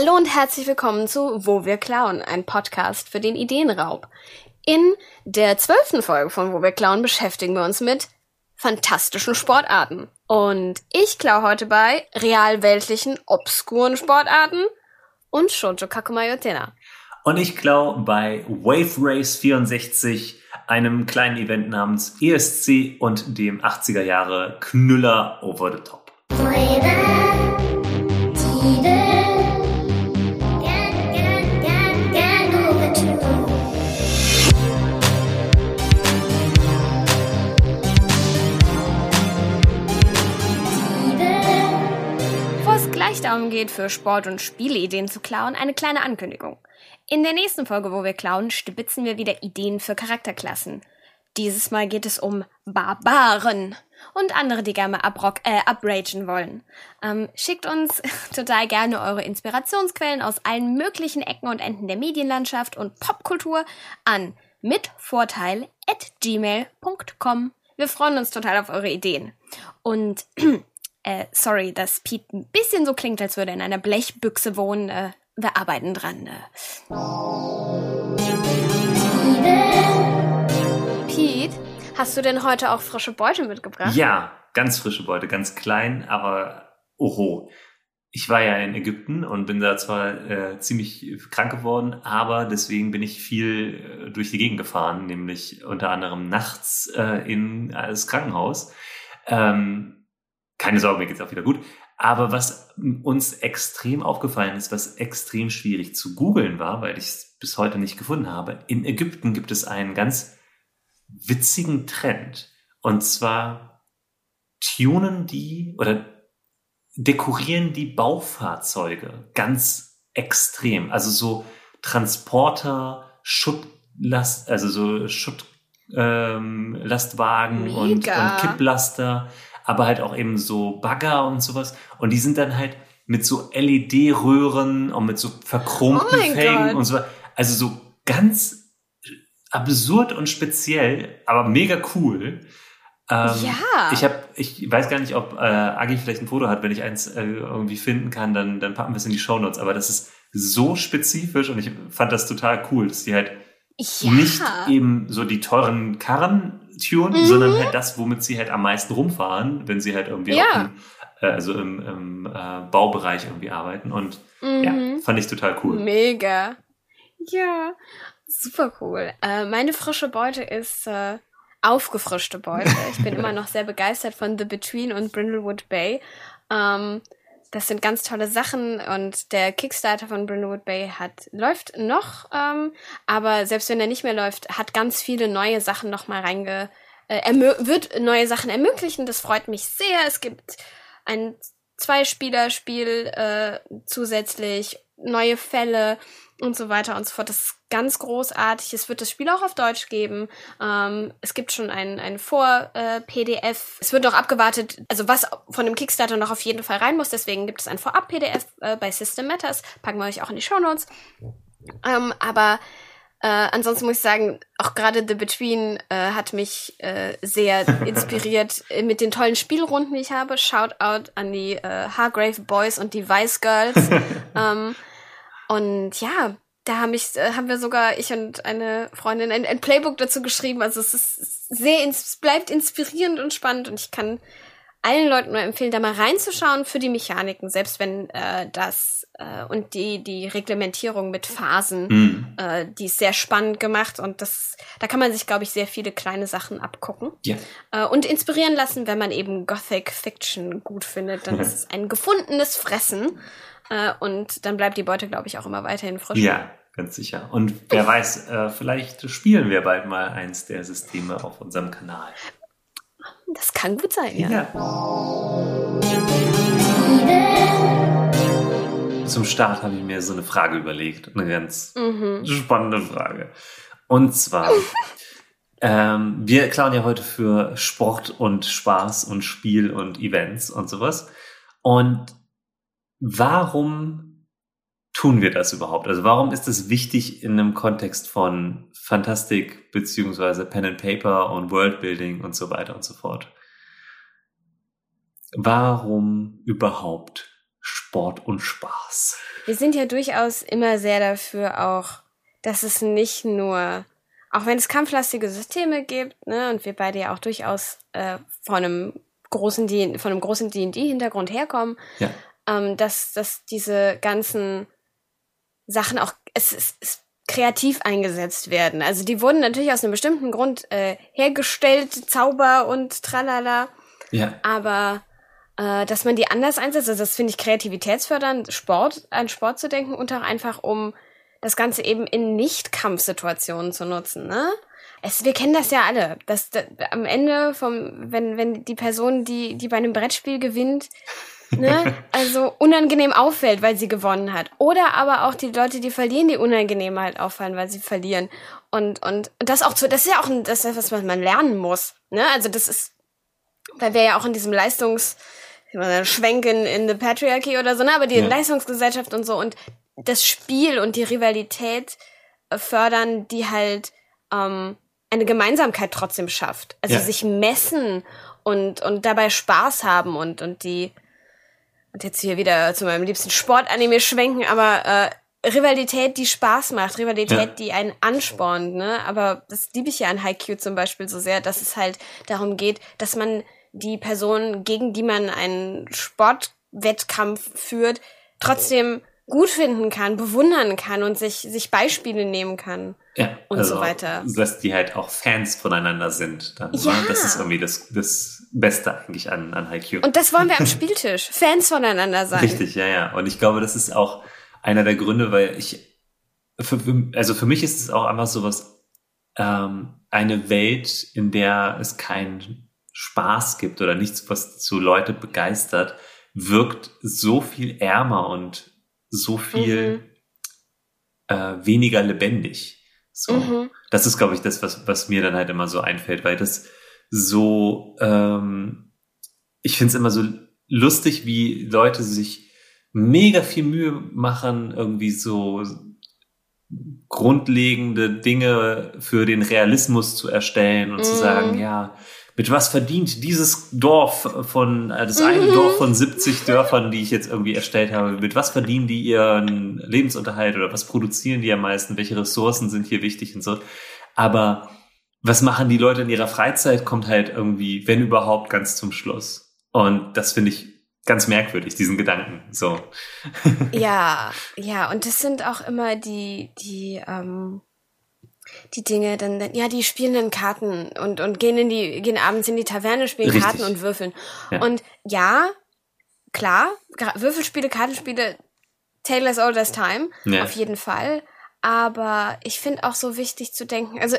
Hallo und herzlich willkommen zu Wo wir klauen, ein Podcast für den Ideenraub. In der zwölften Folge von Wo wir klauen beschäftigen wir uns mit fantastischen Sportarten. Und ich klaue heute bei realweltlichen, obskuren Sportarten und Shoujo Kakumayotena. Und ich klaue bei Wave Race 64, einem kleinen Event namens ESC und dem 80er Jahre Knüller Over the Top. Bevor geht, für Sport- und Spieleideen zu klauen, eine kleine Ankündigung. In der nächsten Folge, wo wir klauen, stibitzen wir wieder Ideen für Charakterklassen. Dieses Mal geht es um Barbaren und andere, die gerne abrock, äh, upragen wollen. Ähm, schickt uns total gerne eure Inspirationsquellen aus allen möglichen Ecken und Enden der Medienlandschaft und Popkultur an mitvorteil at gmail.com. Wir freuen uns total auf eure Ideen. Und äh, sorry, dass Pete ein bisschen so klingt, als würde er in einer Blechbüchse wohnen. Äh, wir arbeiten dran. Äh. Pete, hast du denn heute auch frische Beute mitgebracht? Ja, ganz frische Beute, ganz klein, aber oho. Ich war ja in Ägypten und bin da zwar äh, ziemlich krank geworden, aber deswegen bin ich viel äh, durch die Gegend gefahren, nämlich unter anderem nachts äh, in das Krankenhaus. Ähm, keine Sorge, mir geht's auch wieder gut. Aber was uns extrem aufgefallen ist, was extrem schwierig zu googeln war, weil ich es bis heute nicht gefunden habe, in Ägypten gibt es einen ganz witzigen Trend. Und zwar tunen die oder dekorieren die Baufahrzeuge ganz extrem. Also so Transporter, Schuttlast, also so Schuttlastwagen ähm, und, und Kipplaster, aber halt auch eben so Bagger und sowas. Und die sind dann halt mit so LED-Röhren und mit so verchromten Oh Gott. und so. Also so ganz absurd und speziell, aber mega cool. Ähm, Ja. Ich habe, ich weiß gar nicht, ob äh, Agi vielleicht ein Foto hat. Wenn ich eins äh, irgendwie finden kann, dann, dann packen wir es in die Shownotes. Aber das ist so spezifisch und ich fand das total cool, dass die halt Ja. nicht eben so die teuren Karren tunen, Mhm. sondern halt das, womit sie halt am meisten rumfahren, wenn sie halt irgendwie Ja. auch im, äh, also im, im äh, Baubereich irgendwie arbeiten. Und ja, Mhm. fand ich total cool. Mega. Ja, super cool. Äh, meine frische Beute ist äh, aufgefrischte Beute. Ich bin immer noch sehr begeistert von The Between und Brindlewood Bay. Ähm, das sind ganz tolle Sachen und der Kickstarter von Brindlewood Bay hat läuft noch, ähm, aber selbst wenn er nicht mehr läuft, hat ganz viele neue Sachen noch mal reinge äh, wird neue Sachen ermöglichen. Das freut mich sehr. Es gibt ein Zweispielerspiel äh, zusätzlich, neue Fälle und so weiter und so fort. Das ist ganz großartig. Es wird das Spiel auch auf Deutsch geben. Ähm, es gibt schon ein, ein Vor-PDF. es wird noch abgewartet, also was von dem Kickstarter noch auf jeden Fall rein muss. Deswegen gibt es ein Vorab-PDF äh, bei System Matters. Packen wir euch auch in die Shownotes. Ähm, aber äh, ansonsten muss ich sagen, auch gerade The Between äh, hat mich äh, sehr inspiriert äh, mit den tollen Spielrunden, die ich habe. Shoutout an die äh, Hargrave Boys und die Vice Girls. ähm, und ja, da haben, ich, äh, haben wir sogar, ich und eine Freundin, ein, ein Playbook dazu geschrieben. Also es ist sehr, ins, es bleibt inspirierend und spannend und ich kann allen Leuten nur empfehlen, da mal reinzuschauen für die Mechaniken, selbst wenn äh, das äh, und die, die Reglementierung mit Phasen, Mhm. äh, die ist sehr spannend gemacht und das, da kann man sich, glaube ich, sehr viele kleine Sachen abgucken Ja. äh, und inspirieren lassen, wenn man eben Gothic Fiction gut findet. Dann ist es ein gefundenes Fressen äh, und dann bleibt die Beute, glaube ich, auch immer weiterhin frisch. Ja, ganz sicher. Und wer weiß, äh, vielleicht spielen wir bald mal eins der Systeme auf unserem Kanal. Das kann gut sein, ja. Zum Start habe ich mir so eine Frage überlegt. Eine ganz Mhm. spannende Frage. Und zwar, ähm, wir klauen ja heute für Sport und Spaß und Spiel und Events und sowas. Und warum tun wir das überhaupt? Also warum ist es wichtig in einem Kontext von Fantastik beziehungsweise Pen and Paper und Worldbuilding und so weiter und so fort? Warum überhaupt Sport und Spaß. Wir sind ja durchaus immer sehr dafür auch, dass es nicht nur, auch wenn es kampflastige Systeme gibt, ne, und wir beide ja auch durchaus äh, von einem großen D von einem großen D&D-Hintergrund herkommen, Ja. Ähm, dass, dass diese ganzen Sachen auch es, es, es kreativ eingesetzt werden. Also die wurden natürlich aus einem bestimmten Grund äh, hergestellt, Zauber und tralala, Ja. aber äh, dass man die anders einsetzt, also das finde ich kreativitätsfördernd, Sport, an Sport zu denken und auch einfach um das Ganze eben in Nicht-Kampfsituationen zu nutzen, ne? Es, wir kennen das ja alle, dass da, am Ende vom, wenn, wenn die Person, die, die bei einem Brettspiel gewinnt, ne, also unangenehm auffällt, weil sie gewonnen hat. Oder aber auch die Leute, die verlieren, die unangenehm halt auffallen, weil sie verlieren. Und, und, und das auch zu, das ist ja auch ein, das ist was man lernen muss, ne? Also das ist, weil wir ja auch in diesem Leistungs, ich meine, Schwenken in the Patriarchy oder so, ne? Aber die Ja. Leistungsgesellschaft und so und das Spiel und die Rivalität fördern, die halt ähm, eine Gemeinsamkeit trotzdem schafft. Also Ja. sich messen und, und dabei Spaß haben und, und die und jetzt hier wieder zu meinem liebsten Sportanime schwenken, aber äh, Rivalität, die Spaß macht, Rivalität, Ja. die einen anspornt, ne? Aber das liebe ich ja an Haikyuu zum Beispiel so sehr, dass es halt darum geht, dass man die Person, gegen die man einen Sportwettkampf führt, trotzdem gut finden kann, bewundern kann und sich, sich Beispiele nehmen kann. Ja, Und so weiter. Dass die halt auch Fans voneinander sind. Dann, Ja. ne? Das ist irgendwie das, das Beste eigentlich an, an Haikyuu. Und das wollen wir am Spieltisch. Fans voneinander sein. Richtig, ja, ja. Und ich glaube, das ist auch einer der Gründe, weil ich, für, also für mich ist es auch einfach sowas, ähm, eine Welt, in der es keinen Spaß gibt oder nichts, was zu Leute begeistert, wirkt so viel ärmer und so viel äh, weniger lebendig. So. Mhm. Das ist, glaube ich, das, was, was mir dann halt immer so einfällt, weil das so, ähm, ich finde es immer so lustig, wie Leute sich mega viel Mühe machen, irgendwie so grundlegende Dinge für den Realismus zu erstellen und zu Mhm. sagen, ja, mit was verdient dieses Dorf von, äh, das eine Mhm. Dorf von 70 Dörfern, die ich jetzt irgendwie erstellt habe, mit was verdienen die ihren Lebensunterhalt oder was produzieren die am meisten, welche Ressourcen sind hier wichtig und so. Aber was machen die Leute in ihrer Freizeit, kommt halt irgendwie, wenn überhaupt, ganz zum Schluss. Und das finde ich ganz merkwürdig, diesen Gedanken. So. Ja, ja, und das sind auch immer die, die, ähm, die Dinge, dann, ja, die spielen dann Karten und, und gehen in die, gehen abends in die Taverne, spielen Richtig. Karten und würfeln. Ja. Und ja, klar, Würfelspiele, Kartenspiele, as old as time, Ja. auf jeden Fall. Aber ich finde auch so wichtig zu denken, also,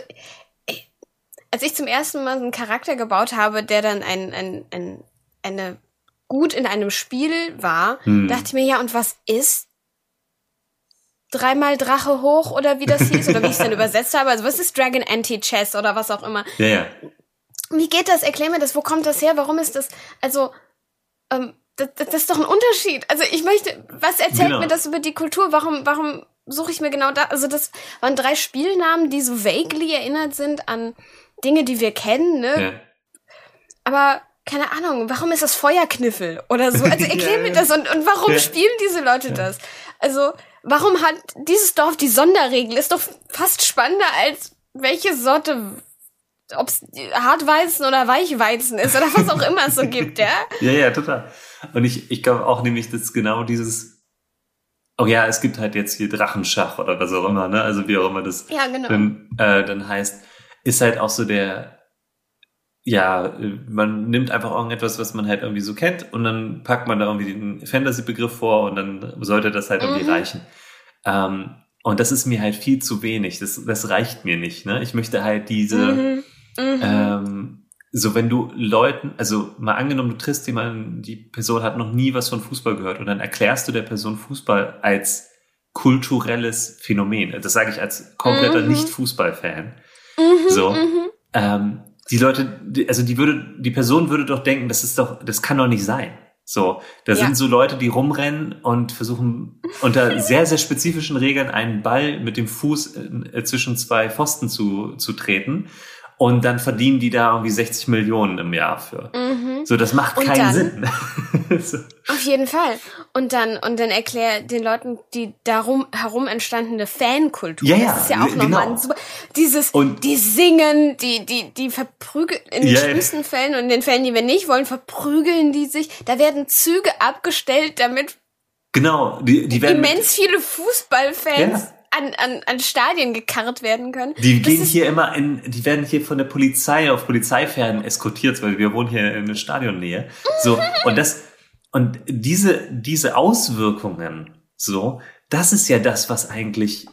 als ich zum ersten Mal einen Charakter gebaut habe, der dann ein, ein, ein, eine gut in einem Spiel war, Hm. dachte ich mir, ja, und was ist dreimal Drache hoch oder wie das hieß oder wie ich es dann übersetzt habe? Also was ist Dragon Anti-Chess oder was auch immer? Ja, ja. Wie geht das? Erklär mir das. Wo kommt das her? Warum ist das? Also, ähm, das, das, das ist doch ein Unterschied. Also ich möchte, was erzählt Genau. mir das über die Kultur? Warum, warum suche ich mir genau da? Also das waren drei Spielnamen, die so vaguely erinnert sind an Dinge, die wir kennen, ne? ja. Aber keine Ahnung, warum ist das Feuerkniffel oder so? Also erklär Ja, mir das und, und warum Ja. spielen diese Leute das? Also, warum hat dieses Dorf die Sonderregel? Ist doch fast spannender als welche Sorte, ob's Hartweizen oder Weichweizen ist oder was auch immer es so gibt, ja? Ja, ja, total. Und ich, ich glaube auch nämlich, dass genau dieses, oh ja, es gibt halt jetzt hier Drachenschach oder was auch immer, ne? Also wie auch immer das Ja, genau. dann, äh, dann heißt, ist halt auch so der, ja, man nimmt einfach irgendetwas, was man halt irgendwie so kennt und dann packt man da irgendwie den Fantasy-Begriff vor und dann sollte das halt irgendwie Mhm. reichen. Ähm, und das ist mir halt viel zu wenig. Das, das reicht mir nicht. Ne? Ich möchte halt diese, Mhm. Mhm. ähm, so wenn du Leuten, also mal angenommen, du triffst jemanden, die Person hat noch nie was von Fußball gehört und dann erklärst du der Person Fußball als kulturelles Phänomen. Das sage ich als kompletter Mhm. Nicht-Fußball-Fan. Mhm, so. mhm. Ähm, die Leute, die, also die würde, die Person würde doch denken, das ist doch, das kann doch nicht sein. So, da Ja. sind so Leute, die rumrennen und versuchen unter sehr, sehr spezifischen Regeln einen Ball mit dem Fuß äh, zwischen zwei Pfosten zu, zu treten. Und dann verdienen die da irgendwie 60 Millionen im Jahr für. Mhm. So, das macht Und keinen dann- Sinn. so. Auf jeden Fall. Und dann, und dann erklär den Leuten die darum herum entstandene Fankultur. Ja, ja, das ist ja auch genau. nochmal ein super, dieses, Und- die singen, die, die, die verprügeln, in den ja. schlimmsten Fällen und in den Fällen, die wir nicht wollen, verprügeln die sich. Da werden Züge abgestellt, damit Genau, die, die werden. immens viele Fußballfans Ja. An, an, an Stadien gekarrt werden können. Die Das gehen hier immer in, die werden hier von der Polizei auf Polizeipferden eskortiert, weil wir wohnen hier in der Stadionnähe. So, und das, und diese, diese Auswirkungen, so, das ist ja das, was eigentlich,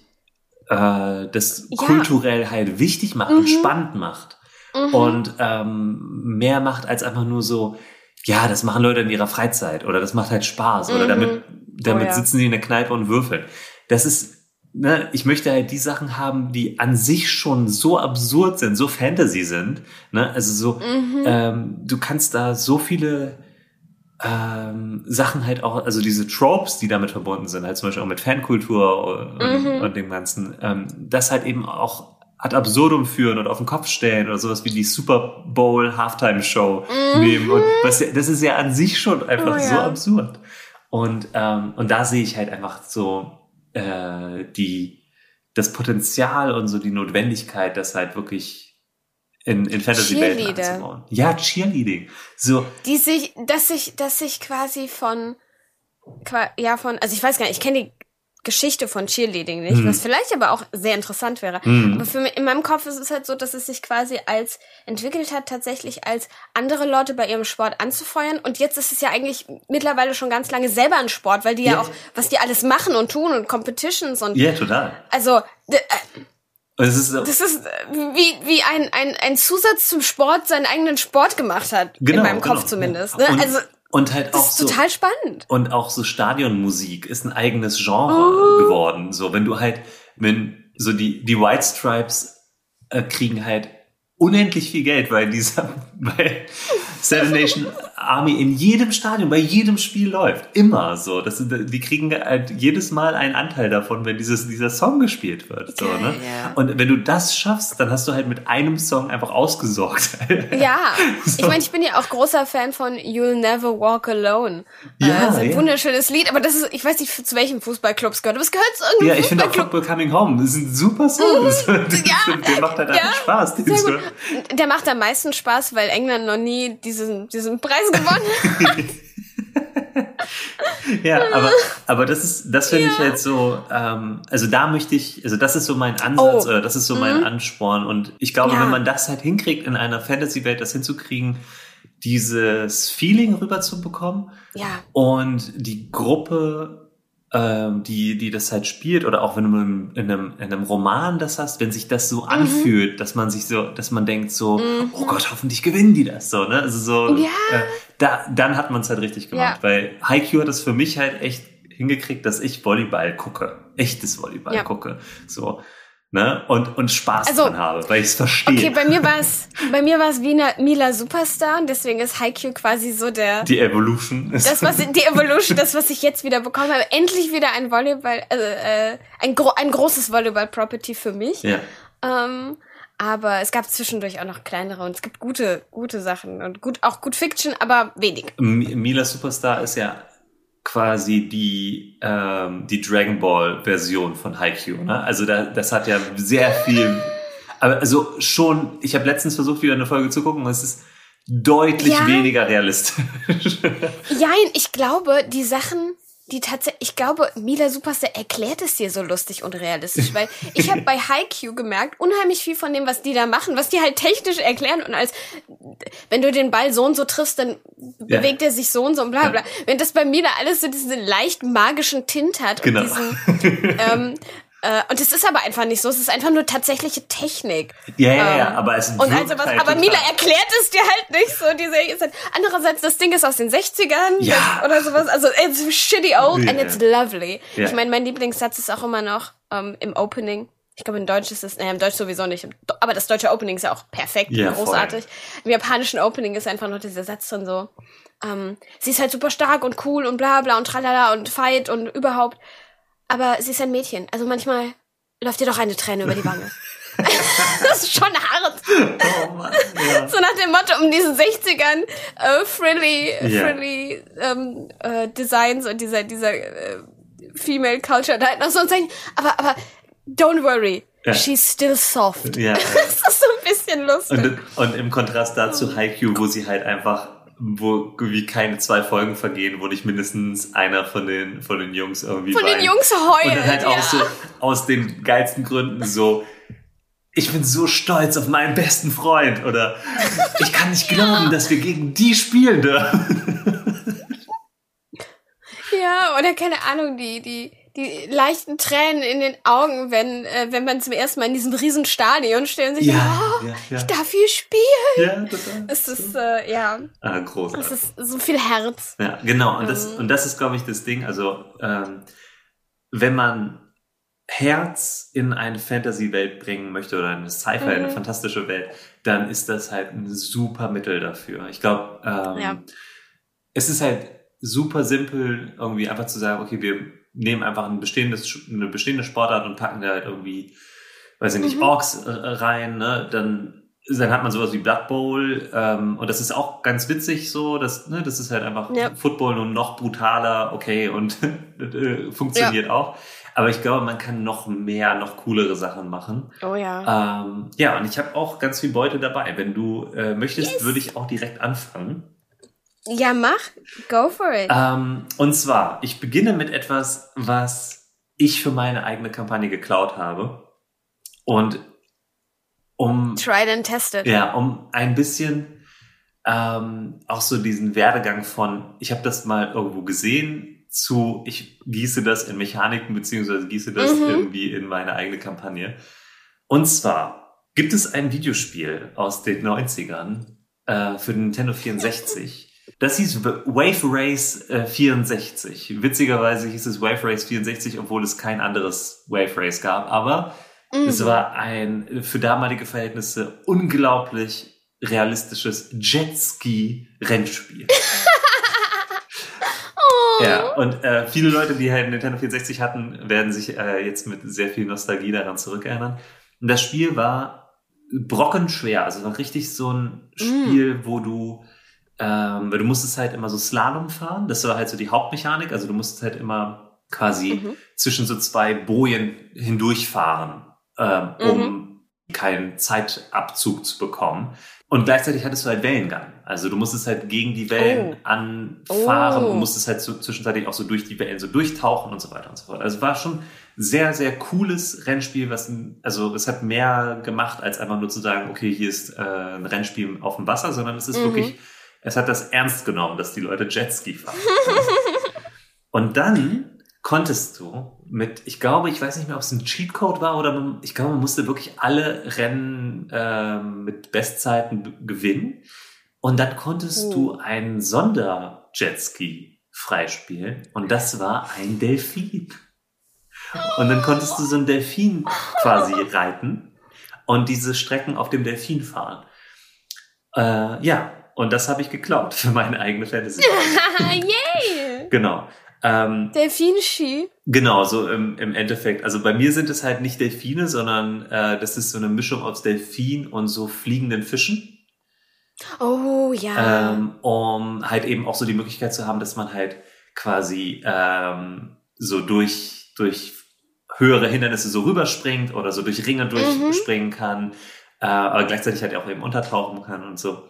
äh, das Ja. kulturell halt wichtig macht und Mhm. spannend macht. Mhm. Und, ähm, mehr macht als einfach nur so, ja, das machen Leute in ihrer Freizeit oder das macht halt Spaß oder Mhm. damit, damit Oh ja. sitzen sie in der Kneipe und würfeln. Das ist, ne, ich möchte halt die Sachen haben, die an sich schon so absurd sind, so Fantasy sind, ne, also so, Mhm. ähm, du kannst da so viele ähm, Sachen halt auch, also diese Tropes, die damit verbunden sind, halt zum Beispiel auch mit Fankultur und, Mhm. und dem Ganzen, ähm, das halt eben auch ad absurdum führen und auf den Kopf stellen oder sowas wie die Super Bowl Halftime Show nehmen und was, das ist ja an sich schon einfach Mhm. Oh, so ja. absurd und ähm, und da sehe ich halt einfach so äh, die das Potenzial und so die Notwendigkeit, das halt wirklich in, in Fantasy-Welten einzubauen. Ja, Cheerleading. So, die sich, dass sich, dass sich quasi von, ja von, also ich weiß gar nicht, ich kenne die Geschichte von Cheerleading nicht, Mhm. was vielleicht aber auch sehr interessant wäre. Mhm. Aber für mich, in meinem Kopf ist es halt so, dass es sich quasi als entwickelt hat, tatsächlich als andere Leute bei ihrem Sport anzufeuern. Und jetzt ist es ja eigentlich mittlerweile schon ganz lange selber ein Sport, weil die ja, Ja. auch, was die alles machen und tun und Competitions und ja, total. also äh, es ist das ist äh, wie, wie ein, ein, ein Zusatz zum Sport seinen eigenen Sport gemacht hat. Genau, in meinem Kopf genau. zumindest. Ne? Und, also und halt auch das ist so, total spannend. und auch so Stadionmusik ist ein eigenes Genre Oh. geworden. So, wenn du halt, wenn so die, die White Stripes äh, kriegen halt unendlich viel Geld, weil dieser, weil Seven Nation Army in jedem Stadion, bei jedem Spiel läuft. Immer so. Das die kriegen halt jedes Mal einen Anteil davon, wenn dieses, dieser Song gespielt wird. So, ne? ja. Und wenn du das schaffst, dann hast du halt mit einem Song einfach ausgesorgt. Ja, So. ich meine, ich bin ja auch großer Fan von You'll Never Walk Alone. Ja, äh, ist ein ja. wunderschönes Lied, aber das ist, ich weiß nicht, zu welchen Fußballclubs es gehört, aber es gehört zu irgendeinem Ja, ich finde auch Fußballclub. Football Coming Home, das ist ein super Song. Das, ja, der macht halt einfach Spaß. Der macht am meisten Spaß, weil England noch nie diesen, diesen Preis gewonnen hat. Ja, aber, aber das ist, das finde ich halt so, ähm, also da möchte ich, also das ist so mein Ansatz Oh. oder das ist so mein Ansporn und ich glaube, Ja. wenn man das halt hinkriegt, in einer Fantasy-Welt das hinzukriegen, dieses Feeling rüberzubekommen Ja, und die Gruppe, ähm, die, die das halt spielt, oder auch wenn du in einem, in einem Roman das hast, wenn sich das so Mhm. anfühlt, dass man sich so, dass man denkt so, oh Gott, hoffentlich gewinnen die das so, ne? Also so, Ja. äh, da, dann hat man es halt richtig gemacht, Ja. weil Haikyuu hat es für mich halt echt hingekriegt, dass ich Volleyball gucke, echtes Volleyball Ja. gucke, so, ne? Und, und Spaß Also, dran habe, weil ich es verstehe. okay, bei mir war es, bei mir war es Mila Superstar und deswegen ist Haikyuu quasi so der, die Evolution ist. das was die Evolution, das was ich jetzt wieder bekommen habe, endlich wieder ein Volleyball, also, äh, ein, gro ein großes Volleyball-Property für mich. ja. Ähm, aber es gab zwischendurch auch noch kleinere und es gibt gute, gute Sachen und gut, auch gut Fiction, aber wenig. M- Mila Superstar ist ja quasi die ähm, die Dragon Ball Version von Haikyuu, ne? Also da, das hat ja sehr viel aber also schon ich habe letztens versucht wieder eine Folge zu gucken und es ist deutlich Ja. weniger realistisch. Jein, ich glaube, die Sachen, die tatsächlich, ich glaube, Mila Superstar erklärt es dir so lustig und realistisch, weil ich habe bei Haikyuu gemerkt, unheimlich viel von dem, was die da machen, was die halt technisch erklären und als, wenn du den Ball so und so triffst, dann Ja. bewegt er sich so und so und bla bla. Wenn das bei Mila alles so diesen leicht magischen Tint hat Genau. und diesen, ähm, äh, und es ist aber einfach nicht so, es ist einfach nur tatsächliche Technik. ja, ja, ja, Ähm, aber es Und wirkt also was, halt aber total- Mila erklärt es dir halt nicht so, die Serie ist halt, andererseits, das Ding ist aus den 60ern Ja. oder sowas, also it's shitty old and Ja. it's lovely. Ja. Ich meine, mein Lieblingssatz ist auch immer noch ähm, im Opening. Ich glaube, in Deutsch ist es, naja, im Deutsch sowieso nicht, aber das deutsche Opening ist ja auch perfekt, Ja, großartig. Im japanischen Opening ist einfach noch dieser Satz drin so, ähm, sie ist halt super stark und cool und bla bla und tralala und fight und überhaupt, aber sie ist ein Mädchen, also manchmal läuft dir doch eine Träne über die Wange. das ist schon hart. Oh Mann, ja. So nach dem Motto um diesen 60ern äh, frilly, yeah. frilly ähm, äh, Designs und dieser, dieser äh, Female Culture da halt noch so und sagen, aber, aber don't worry. Ja. She's still soft. Ja. das ist so ein bisschen lustig. Und, und im Kontrast dazu Haikyuu, wo sie halt einfach wo wie keine zwei Folgen vergehen, wo nicht mindestens einer von den von den Jungs irgendwie von weint. den Jungs heult und dann halt ja. auch so aus den geilsten Gründen so ich bin so stolz auf meinen besten Freund oder ich kann nicht glauben, ja. dass wir gegen die spielen dürfen. Ja, oder keine Ahnung, die die die leichten Tränen in den Augen, wenn, äh, wenn man zum ersten Mal in diesem riesen Stadion steht und sich, ja, oh, ja, ja. ich darf hier spielen. Ja, total. Es ist, äh, ja. Ah, großartig. Es ist so viel Herz. Ja, genau. Und das, ähm. und das ist, glaube ich, das Ding. Also, ähm, wenn man Herz in eine Fantasy-Welt bringen möchte oder eine Sci-Fi, mhm. eine fantastische Welt, dann ist das halt ein super Mittel dafür. Ich glaube, ähm, ja. es ist halt super simpel, irgendwie einfach zu sagen, okay, wir nehmen einfach ein bestehendes, eine bestehende Sportart und packen da halt irgendwie, weiß ich nicht, mhm. Orks äh, rein, ne? Dann, dann hat man sowas wie Blood Bowl ähm, und das ist auch ganz witzig so, das, ne, das ist halt einfach ja. Football nur noch brutaler, okay, und äh, funktioniert ja. auch. Aber ich glaube, man kann noch mehr, noch coolere Sachen machen. Oh ja. Ähm, ja, und ich habe auch ganz viel Beute dabei. Wenn du äh, möchtest, yes. würde ich auch direkt anfangen. Ja, mach. Go for it. Ähm, und zwar, ich beginne mit etwas, was ich für meine eigene Kampagne geklaut habe. Und um. Tried and tested. Ja, um ein bisschen ähm, auch so diesen Werdegang von, ich habe das mal irgendwo gesehen, zu, ich gieße das in Mechaniken, beziehungsweise gieße das mhm. irgendwie in meine eigene Kampagne. Und zwar gibt es ein Videospiel aus den 90ern äh, für den Nintendo 64. Das hieß Wave Race äh, 64. Witzigerweise hieß es Wave Race 64, obwohl es kein anderes Wave Race gab. Aber mhm. es war ein für damalige Verhältnisse unglaublich realistisches Jetski-Rennspiel. oh. Ja, und äh, viele Leute, die halt Nintendo 64 hatten, werden sich äh, jetzt mit sehr viel Nostalgie daran zurückerinnern. Und das Spiel war brockenschwer. Also war richtig so ein Spiel, mm. wo du ähm, weil du musstest halt immer so Slalom fahren. Das war halt so die Hauptmechanik. Also du musstest halt immer quasi mhm. zwischen so zwei Bojen hindurchfahren, ähm, um mhm. keinen Zeitabzug zu bekommen. Und gleichzeitig hattest du halt Wellengang. Also du musstest halt gegen die Wellen oh. anfahren oh. und musstest halt so zwischenzeitlich auch so durch die Wellen so durchtauchen und so weiter und so fort. Also war schon sehr, sehr cooles Rennspiel, was, also es hat mehr gemacht, als einfach nur zu sagen, okay, hier ist äh, ein Rennspiel auf dem Wasser, sondern es ist mhm. wirklich es hat das ernst genommen, dass die Leute Jetski fahren. und dann konntest du mit, ich glaube, ich weiß nicht mehr, ob es ein Cheatcode war oder man, ich glaube, man musste wirklich alle Rennen äh, mit Bestzeiten gewinnen. Und dann konntest oh. du einen Sonderjetski freispielen. Und das war ein Delfin. Und dann konntest du so einen Delfin quasi reiten und diese Strecken auf dem Delfin fahren. Äh, ja, und das habe ich geklaut für meine eigene Fantasy. Yay! genau. Ähm, Delfinski. Genau, so im, im Endeffekt. Also bei mir sind es halt nicht Delfine, sondern äh, das ist so eine Mischung aus Delfin und so fliegenden Fischen. Oh ja. Ähm, um halt eben auch so die Möglichkeit zu haben, dass man halt quasi ähm, so durch, durch höhere Hindernisse so rüberspringt oder so durch Ringe mhm. durchspringen mhm. kann, äh, aber gleichzeitig halt auch eben untertauchen kann und so.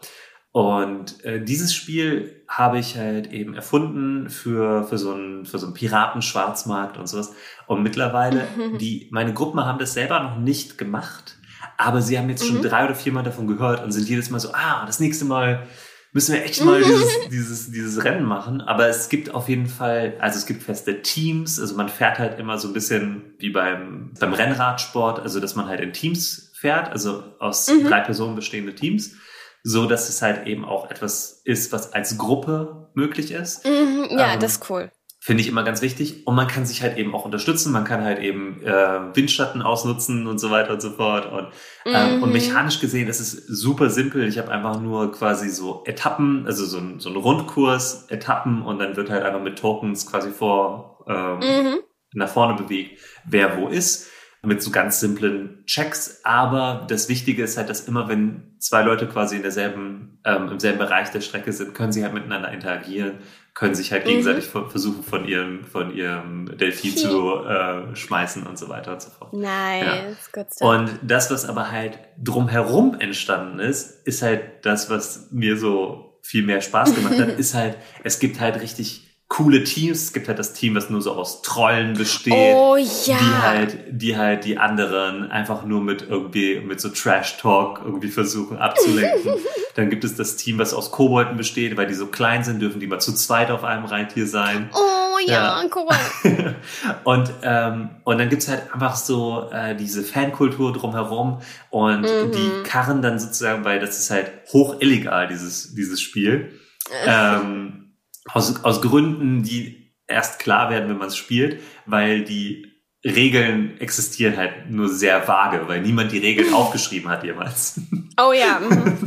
Und äh, dieses Spiel habe ich halt eben erfunden für, für so einen, für so einen Piraten-Schwarzmarkt und sowas. Und mittlerweile, die, meine Gruppen haben das selber noch nicht gemacht, aber sie haben jetzt schon mhm. drei oder viermal davon gehört und sind jedes Mal so, ah, das nächste Mal müssen wir echt mal dieses, dieses, dieses Rennen machen. Aber es gibt auf jeden Fall, also es gibt feste Teams, also man fährt halt immer so ein bisschen wie beim, beim Rennradsport, also dass man halt in Teams fährt, also aus mhm. drei Personen bestehende Teams so dass es halt eben auch etwas ist, was als Gruppe möglich ist. Mhm, ja, ähm, das ist cool. Finde ich immer ganz wichtig. Und man kann sich halt eben auch unterstützen. Man kann halt eben äh, Windschatten ausnutzen und so weiter und so fort. Und, ähm, mhm. und mechanisch gesehen ist es super simpel. Ich habe einfach nur quasi so Etappen, also so ein, so ein Rundkurs, Etappen und dann wird halt einfach mit Tokens quasi vor ähm, mhm. nach vorne bewegt, wer wo ist. Mit so ganz simplen Checks. Aber das Wichtige ist halt, dass immer wenn zwei Leute quasi in derselben, ähm, im selben Bereich der Strecke sind, können sie halt miteinander interagieren, können sich halt mhm. gegenseitig versuchen, von ihrem, von ihrem Delfin zu äh, schmeißen und so weiter und so fort. Nice, ja. good stuff. Und das, was aber halt drumherum entstanden ist, ist halt das, was mir so viel mehr Spaß gemacht hat, ist halt, es gibt halt richtig coole Teams. Es gibt halt das Team, das nur so aus Trollen besteht. Oh ja. Die halt, die halt die anderen einfach nur mit irgendwie, mit so Trash-Talk irgendwie versuchen abzulenken. Dann gibt es das Team, was aus Kobolden besteht, weil die so klein sind, dürfen die mal zu zweit auf einem Reittier sein. Oh ja, ja. Kobold. und, ähm, und dann gibt's halt einfach so äh, diese Fankultur drumherum und mhm. die karren dann sozusagen, weil das ist halt hoch illegal, dieses, dieses Spiel. ähm, aus, aus Gründen, die erst klar werden, wenn man es spielt, weil die Regeln existieren halt nur sehr vage, weil niemand die Regeln aufgeschrieben hat jemals. Oh ja. Mhm.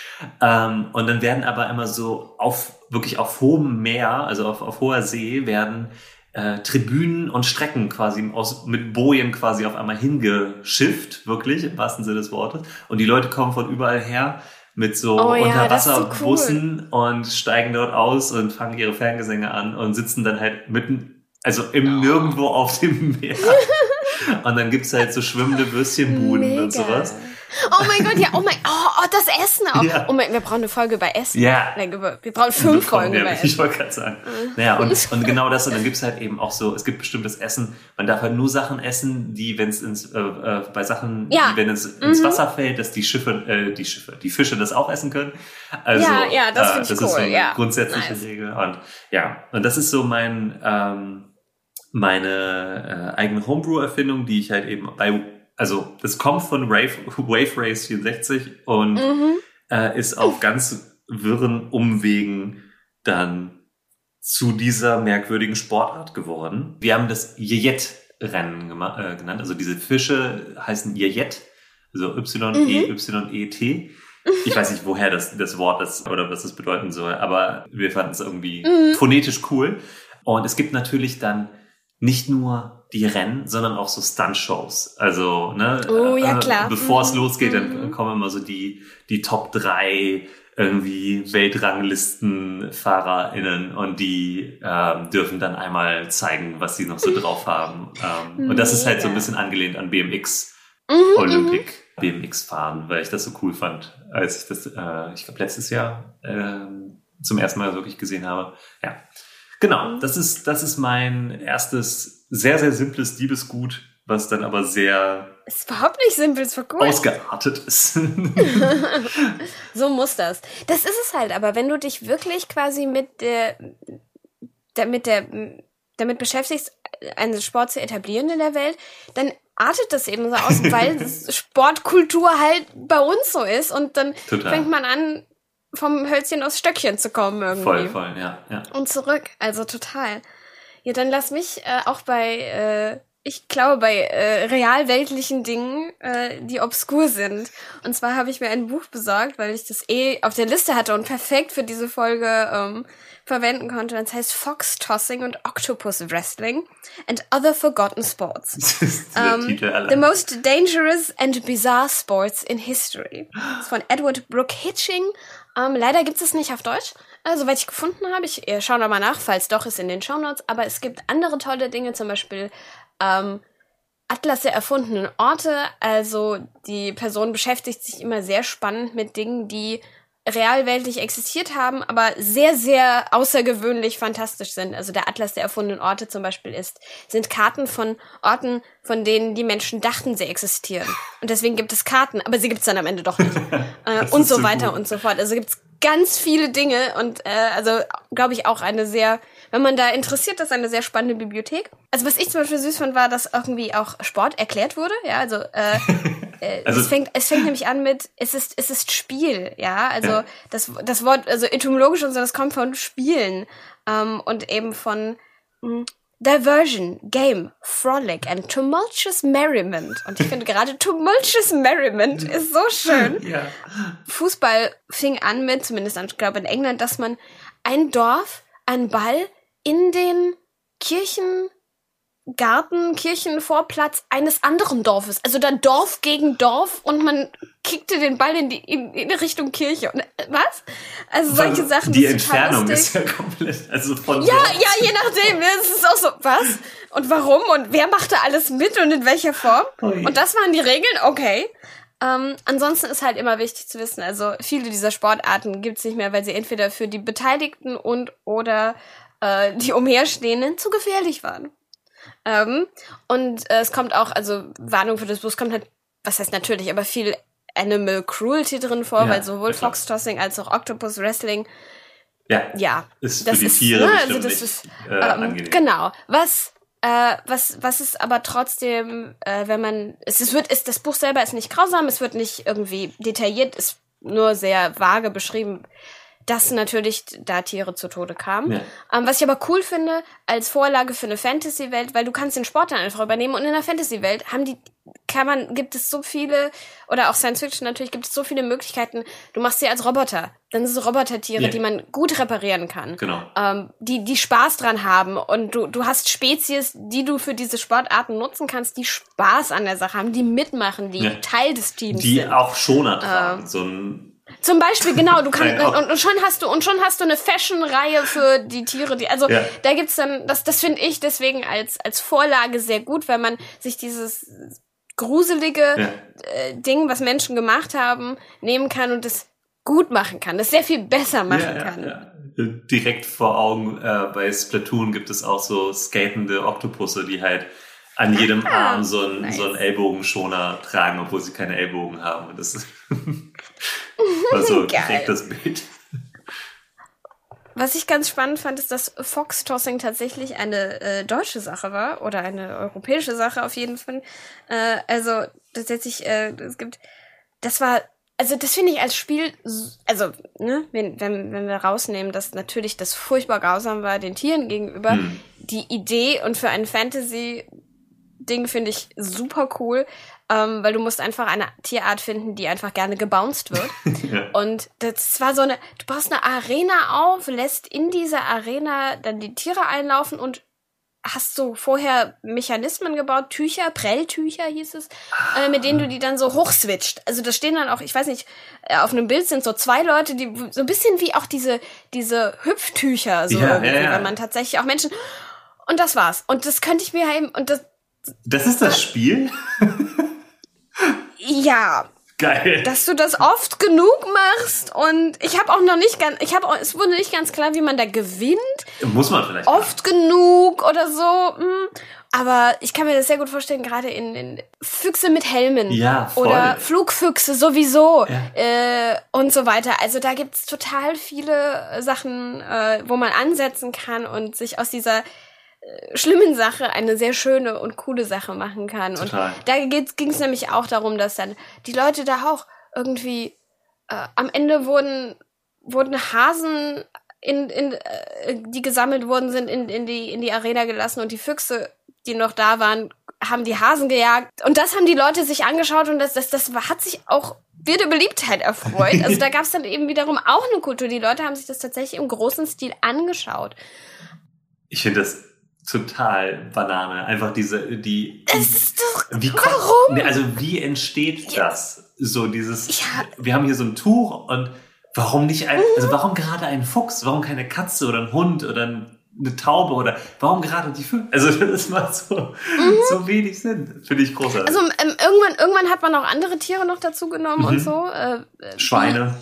ähm, und dann werden aber immer so auf, wirklich auf hohem Meer, also auf, auf hoher See, werden äh, Tribünen und Strecken quasi aus, mit Bojen quasi auf einmal hingeschifft, wirklich, im wahrsten Sinne des Wortes. Und die Leute kommen von überall her mit so oh, Unterwasserbussen so cool. und steigen dort aus und fangen ihre Ferngesänge an und sitzen dann halt mitten, also im oh. Nirgendwo auf dem Meer. und dann gibt's halt so schwimmende Würstchenbuden Mega. und sowas. Oh mein Gott, ja, oh mein, oh, oh das Essen auch. Ja. Oh mein, wir brauchen eine Folge über Essen. Ja. Wir brauchen fünf Folgen über Essen. Ich wollte gerade sagen. Mhm. Naja, und, und genau das, und dann gibt's halt eben auch so, es gibt bestimmtes Essen. Man darf halt nur Sachen essen, die, wenn es ins, äh, äh, bei Sachen, ja. die, wenn es ins mhm. Wasser fällt, dass die Schiffe, äh, die Schiffe, die Fische das auch essen können. Also, ja, ja, das, äh, das ist cool. so eine ja. grundsätzliche nice. Regel. Und ja, und das ist so mein, ähm, meine äh, eigene Homebrew-Erfindung, die ich halt eben bei also das kommt von Wave, Wave Race 64 und mhm. äh, ist auf ganz wirren Umwegen dann zu dieser merkwürdigen Sportart geworden. Wir haben das Jejet-Rennen äh, genannt. Also diese Fische heißen Jejet, also Y-E-Y-E-T. Ich weiß nicht, woher das, das Wort ist oder was das bedeuten soll, aber wir fanden es irgendwie mhm. phonetisch cool. Und es gibt natürlich dann nicht nur die Rennen, sondern auch so Stunt-Shows. Also, ne, oh, ja, äh, klar. bevor es mhm. losgeht, dann mhm. kommen immer so die, die Top 3 irgendwie WeltranglistenfahrerInnen und die ähm, dürfen dann einmal zeigen, was sie noch so drauf haben. Ähm, und das ist halt so ein bisschen angelehnt an BMX mhm, Olympic BMX fahren, weil ich das so cool fand, als ich das, äh, ich glaube letztes Jahr äh, zum ersten Mal wirklich gesehen habe. Ja, Genau, mhm. das ist, das ist mein erstes sehr, sehr simples Diebesgut, was dann aber sehr ist überhaupt nicht simpel, ist cool. ausgeartet ist. so muss das. Das ist es halt, aber wenn du dich wirklich quasi mit der, der, mit der, damit beschäftigst, einen Sport zu etablieren in der Welt, dann artet das eben so aus, weil Sportkultur halt bei uns so ist und dann Total. fängt man an, vom Hölzchen aufs Stöckchen zu kommen irgendwie. Voll, voll, ja. ja. Und zurück, also total. Ja, dann lass mich äh, auch bei, äh, ich glaube, bei äh, realweltlichen Dingen, äh, die obskur sind. Und zwar habe ich mir ein Buch besorgt, weil ich das eh auf der Liste hatte und perfekt für diese Folge ähm, verwenden konnte. Das heißt Fox Tossing und Octopus Wrestling and Other Forgotten Sports. um, ähm, the Most Dangerous and Bizarre Sports in History. Das ist von Edward Brooke Hitching ähm, leider gibt es nicht auf Deutsch. Äh, soweit ich gefunden habe, ich äh, schaue da mal nach, falls doch ist in den Shownotes. Aber es gibt andere tolle Dinge, zum Beispiel ähm, Atlas der erfundenen Orte. Also die Person beschäftigt sich immer sehr spannend mit Dingen, die realweltlich existiert haben, aber sehr, sehr außergewöhnlich fantastisch sind. Also der Atlas der erfundenen Orte zum Beispiel ist, sind Karten von Orten, von denen die Menschen dachten, sie existieren. Und deswegen gibt es Karten, aber sie gibt es dann am Ende doch nicht. äh, und so, so weiter gut. und so fort. Also gibt es ganz viele Dinge und äh, also glaube ich auch eine sehr wenn man da interessiert ist, eine sehr spannende Bibliothek. Also was ich zum Beispiel süß fand, war, dass irgendwie auch Sport erklärt wurde. Ja, also, äh, äh, also es, fängt, es fängt nämlich an mit, es ist, es ist Spiel, ja. Also ja. das, das Wort, also etymologisch und so, das kommt von Spielen ähm, und eben von mh, hm, Diversion, Game, Frolic and Tumultuous Merriment. Und ich finde gerade Tumultuous Merriment ist so schön. Ja. Fußball fing an mit, zumindest ich glaube in England, dass man ein Dorf einen Ball in den Kirchen Gartenkirchenvorplatz eines anderen Dorfes. Also dann Dorf gegen Dorf und man kickte den Ball in die, in, in Richtung Kirche. Und, äh, was? Also solche Sachen. Die Entfernung ist ja komplett, also von Ja, ja, je nachdem. Es ist auch so, was? Und warum? Und wer machte alles mit und in welcher Form? Ui. Und das waren die Regeln? Okay. Ähm, ansonsten ist halt immer wichtig zu wissen, also viele dieser Sportarten gibt's nicht mehr, weil sie entweder für die Beteiligten und oder äh, die Umherstehenden zu gefährlich waren. Ähm, und äh, es kommt auch, also Warnung für das Buch, es kommt halt, was heißt natürlich, aber viel Animal Cruelty drin vor, Ja, weil sowohl. Fox Tossing als auch Octopus Wrestling, Ja, ja, ist das für die ist, Tiere ne, also das ist, äh, ähm. Genau. Was, äh, was, was ist aber trotzdem, äh, wenn man, es, es wird, ist, das Buch selber ist nicht grausam, es wird nicht irgendwie detailliert, ist nur sehr vage beschrieben, dass natürlich da Tiere zu Tode kamen. Ja. Ähm, was ich aber cool finde, als Vorlage für eine Fantasy-Welt, weil du kannst den Sport dann einfach übernehmen und in der Fantasy-Welt haben die, kann man, gibt es so viele, oder auch Science-Fiction natürlich, gibt es so viele Möglichkeiten. Du machst sie als Roboter. Dann sind es Robotertiere, Ja. die man gut reparieren kann Genau. ähm, die, die Spaß dran haben und du, du hast Spezies, die du für diese Sportarten nutzen kannst, die Spaß an der Sache haben, die mitmachen, die Ja. Teil des Teams Die sind. auch Schoner tragen. Ähm, so ein, Zum Beispiel, genau, du kannst, Nein, und, und schon hast du, und schon hast du eine Fashion-Reihe für die Tiere, die, also, Ja. da gibt's dann, das, das finde ich deswegen als, als Vorlage sehr gut, weil man sich dieses gruselige ja. äh, Ding, was Menschen gemacht haben, nehmen kann und das gut machen kann, das sehr viel besser machen ja, kann. Direkt vor Augen äh, bei Splatoon gibt es auch so skatende Oktopusse, die halt an jedem Ah, Arm so einen, nice. so einen Ellbogenschoner tragen, obwohl sie keine Ellbogen haben. Und das ist war so Geil. direkt das Bild. Was ich ganz spannend fand, ist, dass Fox-Tossing tatsächlich eine äh, deutsche Sache war oder eine europäische Sache auf jeden Fall. Äh, also tatsächlich, äh, es gibt, das war, also das finde ich als Spiel, also ne, wenn, wenn, wenn wir rausnehmen, dass natürlich das furchtbar grausam war den Tieren gegenüber, Hm. die Idee und für ein Fantasy-Ding finde ich super cool, ähm, weil du musst einfach eine Tierart finden, die einfach gerne gebounced wird. Ja. Und das war so eine, du baust eine Arena auf, lässt in dieser Arena dann die Tiere einlaufen und hast so vorher Mechanismen gebaut, Tücher, Prelltücher hieß es, äh, mit denen du die dann so hochswitcht. Also da stehen dann auch, ich weiß nicht, äh, auf einem Bild sind so zwei Leute, die so ein bisschen wie auch diese, diese Hüpftücher, so Ja, ja, ja. wenn man tatsächlich auch Menschen. Und das war's. Und das könnte ich mir eben, und das, Das ist das Spiel? Ja, Geil. dass du das oft genug machst und ich habe auch noch nicht ganz, ich habe, es wurde nicht ganz klar, wie man da gewinnt, Muss man vielleicht. oft genug oder so. Hm. Aber ich kann mir das sehr gut vorstellen, gerade in, in Füchse mit Helmen Ja, voll. oder Flugfüchse sowieso Ja. äh, und so weiter. Also da gibt's total viele Sachen, äh, wo man ansetzen kann und sich aus dieser schlimmen Sache eine sehr schöne und coole Sache machen kann. Total. Und da ging es nämlich auch darum, dass dann die Leute da auch irgendwie äh, am Ende wurden wurden Hasen in, in äh, die gesammelt worden sind in, in die in die Arena gelassen und die Füchse die noch da waren haben die Hasen gejagt und das haben die Leute sich angeschaut und das das das hat sich auch wieder Beliebtheit erfreut. Also da gab es dann eben wiederum auch eine Kultur. Die Leute haben sich das tatsächlich im großen Stil angeschaut. Ich finde das total Banane. Einfach diese, die. Es ist doch Wie kommt, Warum? Nee, also wie entsteht Ja. das? So dieses, Ja. wir haben hier so ein Tuch und warum nicht ein, also warum gerade ein Fuchs? Warum keine Katze oder ein Hund oder ein, eine Taube oder warum gerade die Füchse? Also das macht so, so wenig Sinn. Finde ich großartig. Mhm. Also ähm, irgendwann, irgendwann hat man auch andere Tiere noch dazu genommen und Mhm. so. Äh, äh, Schweine,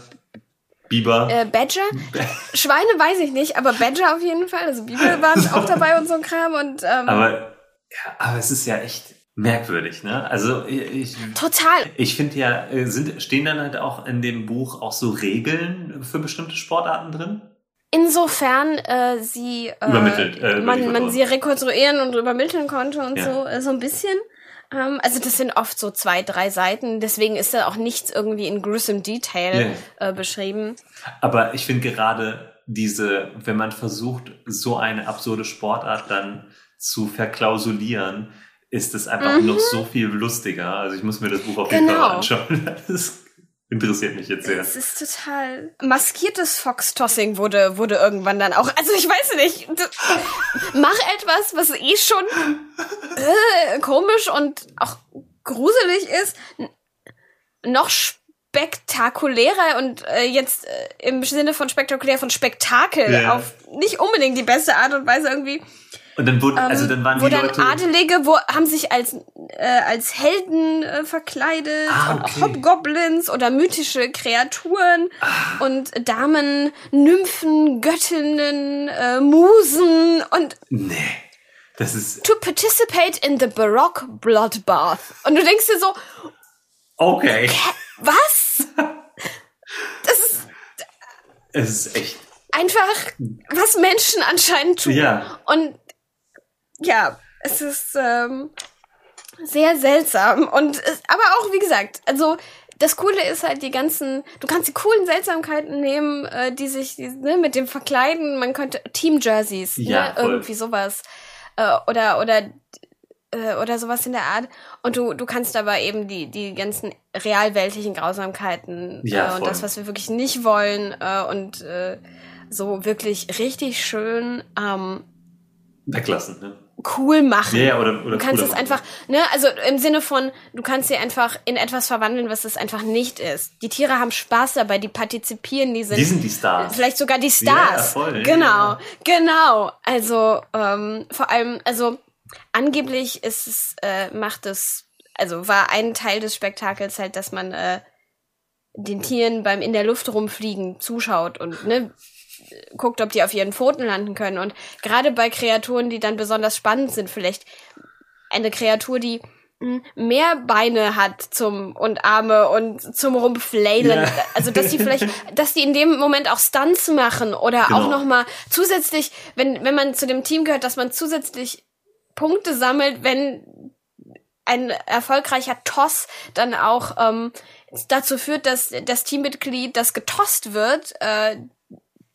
Biber. Äh, Badger? Schweine weiß ich nicht, aber Badger auf jeden Fall. Also Biber waren auch dabei und so ein Kram und ähm, aber, ja, aber es ist ja echt merkwürdig, ne? Also ich, total. ich finde ja, äh, sind, stehen dann halt auch in dem Buch auch so Regeln für bestimmte Sportarten drin? Insofern äh, sie äh, Übermittelt, äh, man, man sie rekonstruieren und übermitteln konnte und Ja. so, äh, so ein bisschen. Ähm, also das sind oft so zwei, drei Seiten, deswegen ist da auch nichts irgendwie in gruesome Detail äh, beschrieben. Aber ich finde gerade diese, wenn man versucht, so eine absurde Sportart dann zu verklausulieren, ist es einfach Mhm. noch so viel lustiger. Also ich muss mir das Buch auf jeden Genau. Fall anschauen. Das ist interessiert mich jetzt sehr. Es ist total. Maskiertes Fox-Tossing wurde, wurde irgendwann dann auch. Also ich weiß nicht. Mach etwas, was eh schon äh, komisch und auch gruselig ist. Noch spektakulärer und äh, jetzt äh, im Sinne von spektakulär von Spektakel Ja. auf nicht unbedingt die beste Art und Weise irgendwie. Und dann wurden, also Ähm, dann waren wo die dann Leute. Adelige wo, haben sich als, äh, als Helden äh, verkleidet Ah, und okay. Hobgoblins oder mythische Kreaturen Ah. und Damen, Nymphen, Göttinnen, äh, Musen und nee. Das ist to participate in the Baroque Bloodbath. Und du denkst dir so, okay. was? Das ist Es ist echt. einfach, was Menschen anscheinend tun. Ja. Und ja, es ist ähm, sehr seltsam. Und es, aber auch, wie gesagt, also das Coole ist halt die ganzen, du kannst die coolen Seltsamkeiten nehmen, äh, die sich die, ne, mit dem Verkleiden, man könnte Team-Jerseys, Ja, ne, voll. irgendwie sowas. Äh, oder, oder äh, oder sowas in der Art. Und du, du kannst aber eben die, die ganzen realweltlichen Grausamkeiten Ja, äh, und das, was wir wirklich nicht wollen äh, und äh, so wirklich richtig schön ähm, Weglassen, ne? Cool machen. Ja, oder, oder Du kannst es machen. einfach, ne, also im Sinne von, du kannst sie einfach in etwas verwandeln, was es einfach nicht ist. Die Tiere haben Spaß dabei, die partizipen, die sind, Die sind die Stars. vielleicht sogar die Ja, Stars. voll, ja, genau, ja. genau. Also ähm, vor allem, also angeblich ist es, äh, macht es, also war ein Teil des Spektakels halt, dass man äh, den Tieren beim in der Luft rumfliegen zuschaut und ne guckt, ob die auf ihren Pfoten landen können. Und gerade bei Kreaturen, die dann besonders spannend sind, vielleicht eine Kreatur, die mh, mehr Beine hat zum und Arme und zum Rumflailen. Ja. Also dass die vielleicht, dass die in dem Moment auch Stunts machen oder Genau. auch noch mal zusätzlich, wenn wenn man zu dem Team gehört, dass man zusätzlich Punkte sammelt, wenn ein erfolgreicher Toss dann auch ähm, dazu führt, dass das Teammitglied, das getost wird, äh,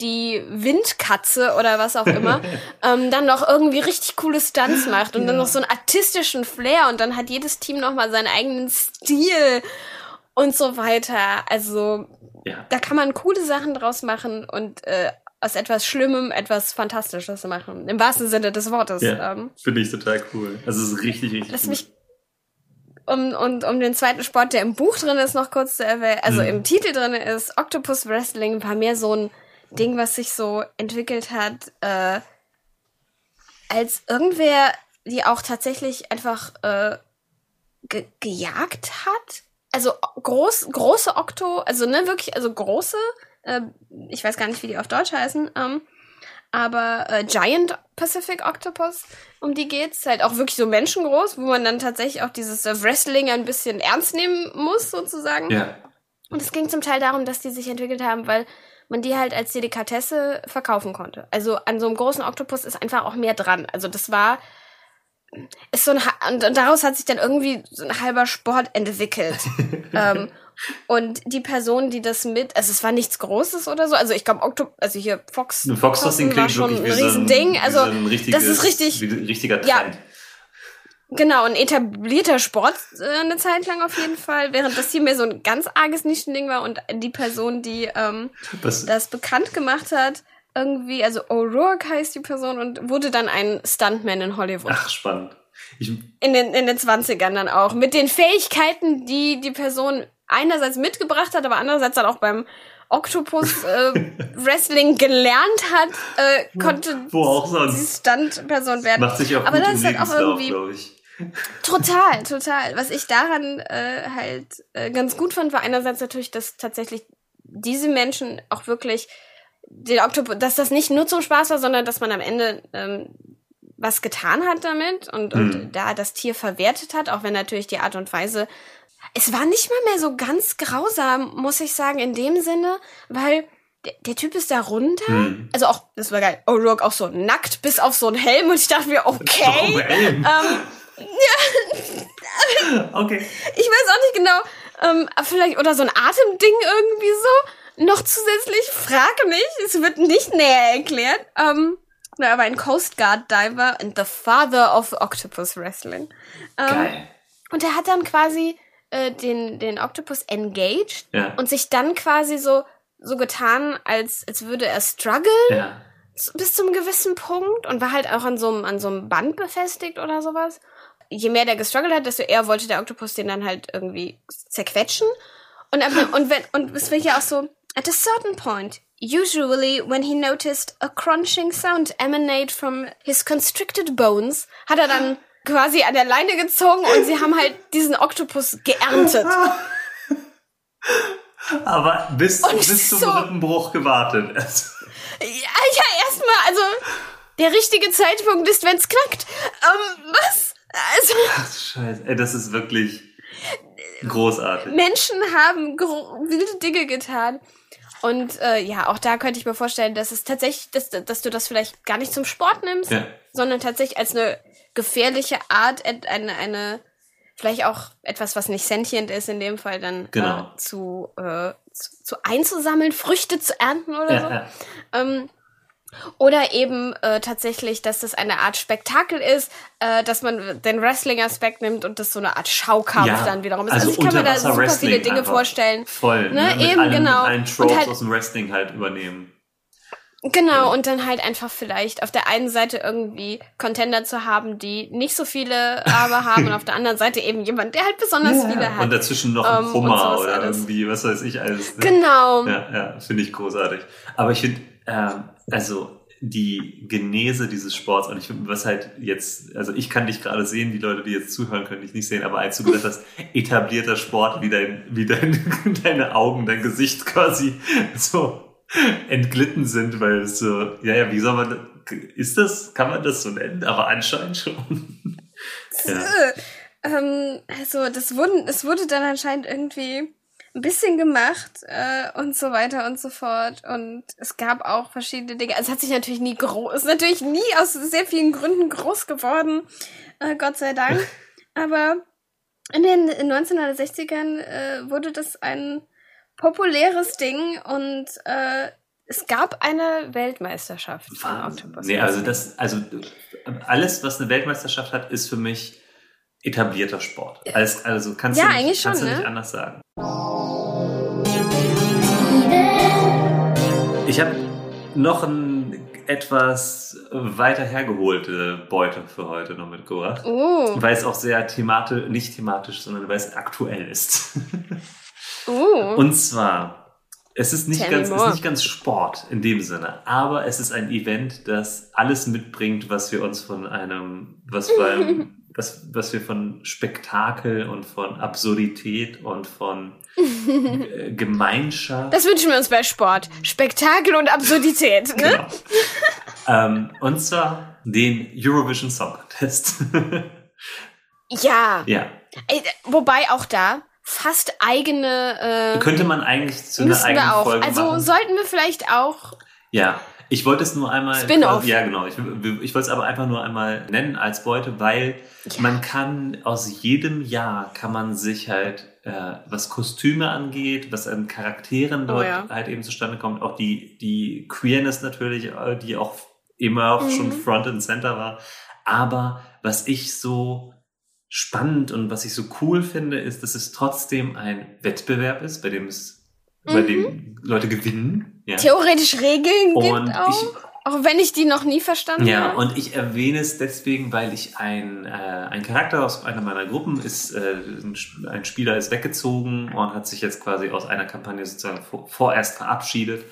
die Windkatze oder was auch immer, ähm, dann noch irgendwie richtig coole Stunts macht und dann noch so einen artistischen Flair und dann hat jedes Team noch mal seinen eigenen Stil und so weiter. Also Ja. da kann man coole Sachen draus machen und äh, aus etwas Schlimmem etwas Fantastisches machen. Im wahrsten Sinne des Wortes. Ja. Ähm, Finde ich total cool. Also es ist richtig, richtig Lass gut. mich um, und um den zweiten Sport, der im Buch drin ist, noch kurz zu erwähnen, also Mhm. im Titel drin ist, Octopus Wrestling war mehr so ein Ding, was sich so entwickelt hat, äh, als irgendwer, die auch tatsächlich einfach äh, ge gejagt hat. Also groß, große Okto, also ne, wirklich, also große, äh, ich weiß gar nicht, wie die auf Deutsch heißen, ähm, aber äh, Giant Pacific Octopus, um die geht's, halt auch wirklich so menschengroß, wo man dann tatsächlich auch dieses äh, Wrestling ein bisschen ernst nehmen muss, sozusagen. Ja. Und es ging zum Teil darum, dass die sich entwickelt haben, weil man die halt als Delikatesse verkaufen konnte. Also an so einem großen Oktopus ist einfach auch mehr dran. Also das war ist so ein und, und daraus hat sich dann irgendwie so ein halber Sport entwickelt. ähm, und die Person, die das mit, also es war nichts Großes oder so. Also ich glaube, Oktopus, also hier Fox, Ein Fox-Tossing war schon ein so ein, Riesending. Also so ein richtiges, das ist richtig, wie ein richtiger Ja. Genau, ein etablierter Sport äh, eine Zeit lang auf jeden Fall, während das hier mehr so ein ganz arges Nischending war und die Person, die ähm, Was, das bekannt gemacht hat, irgendwie, also O'Rourke heißt die Person und wurde dann ein Stuntman in Hollywood. ach, spannend. Ich, In den, in den 20ern dann auch. Mit den Fähigkeiten, die die Person einerseits mitgebracht hat, aber andererseits dann auch beim Octopus äh, Wrestling gelernt hat, äh, konnte Wo auch sonst. Stuntperson werden. Macht sich auch Aber gut das ist halt auch irgendwie-. Total, total. Was ich daran äh, halt äh, ganz gut fand, war einerseits natürlich, dass tatsächlich diese Menschen auch wirklich den Oktopus, dass das nicht nur zum Spaß war, sondern dass man am Ende ähm, was getan hat damit und, und Mhm. da das Tier verwertet hat, auch wenn natürlich die Art und Weise es war nicht mal mehr so ganz grausam, muss ich sagen, in dem Sinne, weil der, der Typ ist da runter. Hm. Also auch, das war geil, O'Rourke auch so nackt bis auf so einen Helm und ich dachte mir, okay. Warum Ähm, okay. ich weiß auch nicht genau, ähm, vielleicht, oder so ein Atemding irgendwie so. Noch zusätzlich, frag nicht, es wird nicht näher erklärt. Ähm, na, aber ein Coast Guard Diver and the father of Octopus Wrestling. Ähm, Geil. und er hat dann quasi äh, den, den Octopus engaged Ja. und sich dann quasi so, so getan, als, als würde er strugglen Ja. bis zum gewissen Punkt und war halt auch an so einem, an so einem Band befestigt oder sowas. Je mehr der gestruggelt hat, desto eher wollte der Oktopus den dann halt irgendwie zerquetschen. Und, ab- und wenn, und es wird ja auch so, at a certain point, usually when he noticed a crunching sound emanate from his constricted bones, hat er dann quasi an der Leine gezogen und sie haben halt diesen Oktopus geerntet. Aber bis, Und bis zum so- Rippenbruch gewartet. Ja, ja, erstmal, also der richtige Zeitpunkt ist, wenn's knackt. Ähm, was? Also ach, Scheiße. Ey, das ist wirklich großartig. Menschen haben wilde Dinge getan. Und äh, ja, auch da könnte ich mir vorstellen, dass es tatsächlich, dass, dass du das vielleicht gar nicht zum Sport nimmst, Ja. sondern tatsächlich als eine gefährliche Art, eine, eine vielleicht auch etwas, was nicht sentient ist, in dem Fall dann Genau. äh, zu, äh, zu, zu einzusammeln, Früchte zu ernten oder so. Ja, ja. Ähm, oder eben äh, tatsächlich, dass das eine Art Spektakel ist, äh, dass man den Wrestling-Aspekt nimmt und das so eine Art Schaukampf Ja, dann wiederum ist. also Also, ich kann mir da super Unterwasser-Wrestling viele Dinge vorstellen. Voll. Ne, Mit eben, allen, genau. Mit allen Tropes halt- aus dem Wrestling halt übernehmen. Genau, und dann halt einfach vielleicht auf der einen Seite irgendwie Contender zu haben, die nicht so viele aber haben und auf der anderen Seite eben jemand, der halt besonders viele hat. Und dazwischen noch ein Ähm, Hummer sowas oder alles. irgendwie, was weiß ich alles. ne? Genau. Ja, ja, finde ich großartig. Aber ich finde, ähm, also die Genese dieses Sports und ich finde, was halt jetzt, also ich kann dich gerade sehen, die Leute, die jetzt zuhören, können dich nicht sehen, aber als du gesagt hast, etablierter Sport, wie dein, wie dein, deine Augen, dein Gesicht quasi so entglitten sind, weil es so, ja, ja, wie soll man, ist das, kann man das so nennen? Aber anscheinend schon. ja. Ähm, also das wurden, es wurde dann anscheinend irgendwie ein bisschen gemacht äh, und so weiter und so fort. Und es gab auch verschiedene Dinge. Also es hat sich natürlich nie groß, ist natürlich nie aus sehr vielen Gründen groß geworden, äh, Gott sei Dank. Aber in den 1960ern äh, wurde das ein populäres Ding und äh, es gab eine Weltmeisterschaft von. Octopus. Nee, also das, also alles, was eine Weltmeisterschaft hat, ist für mich etablierter Sport. Also, also kannst Ja, du nicht, eigentlich schon, kannst du ne? nicht anders sagen. Ich habe noch ein etwas weiter hergeholte Beute für heute noch mitgebracht. Oh, Weil es auch sehr thematisch, nicht thematisch, sondern weil es aktuell ist. oh. Und zwar, es ist nicht, Tell ganz, ist nicht ganz Sport in dem Sinne, aber es ist ein Event, das alles mitbringt, was wir uns von einem, was beim, was, was wir von Spektakel und von Absurdität und von äh, Gemeinschaft. Das wünschen wir uns bei Sport. Spektakel und Absurdität, ne? Genau. ähm, und zwar den Eurovision Song Contest. Ja. ja. Ey, Wobei auch da fast eigene äh, Könnte man eigentlich zu einer eigenen wir auch. Folge Also machen. sollten wir vielleicht auch. Ja, ich wollte es nur einmal. Spin-off. Ja, genau. Ich, ich wollte es aber einfach nur einmal nennen als Beute, weil Ja. man kann aus jedem Jahr kann man sich halt, äh, was Kostüme angeht, was an Charakteren dort Oh ja. halt eben zustande kommt, auch die, die Queerness natürlich, äh, die auch immer Mhm. schon Front and Center war. Aber was ich so spannend und was ich so cool finde, ist, dass es trotzdem ein Wettbewerb ist, bei dem es, bei Mhm. dem Leute gewinnen. Ja. theoretisch Regeln Und gibt auch. ich- auch wenn ich die noch nie verstanden Ja, habe. und ich erwähne es deswegen, weil ich ein, äh, ein Charakter aus einer meiner Gruppen ist, äh, ein Sp- ein Spieler ist weggezogen und hat sich jetzt quasi aus einer Kampagne sozusagen vor, vorerst verabschiedet.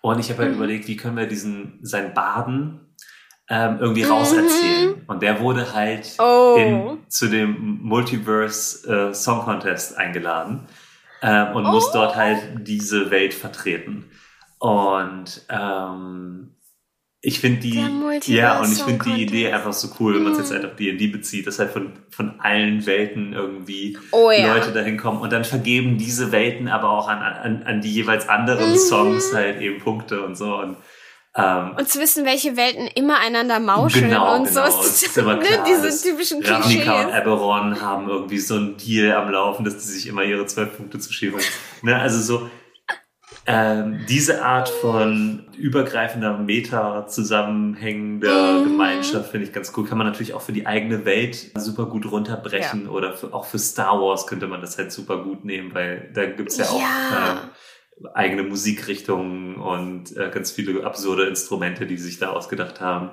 Und ich habe halt Mhm. überlegt, wie können wir diesen, sein Baden ähm, irgendwie Mhm. rauserzählen. Und der wurde halt Oh. in, zu dem Multiverse äh, Song Contest eingeladen ähm, und muss Oh. dort halt diese Welt vertreten. Und ähm, ich finde die, ja, und ich finde die Idee einfach so cool, wenn man es jetzt Mm. halt auf D&D bezieht, dass halt von, von allen Welten irgendwie Oh ja. Leute dahin kommen und dann vergeben diese Welten aber auch an, an, an die jeweils anderen Mhm. Songs halt eben Punkte und so und ähm, Und zu wissen, welche Welten immer einander mauscheln Genau, und genau. so. Es ist immer klar, Diese dass typischen Ravnica und Klischees. Eberron haben irgendwie so einen Deal am Laufen, dass die sich immer ihre zwölf Punkte zuschieben. ne, also so, Ähm, diese Art von übergreifender Meta zusammenhängender Mhm. Gemeinschaft finde ich ganz cool. Kann man natürlich auch für die eigene Welt super gut runterbrechen oder für, auch für Star Wars könnte man das halt super gut nehmen, weil da gibt's ja auch Ja. ähm, eigene Musikrichtungen und äh, ganz viele absurde Instrumente, die sie sich da ausgedacht haben.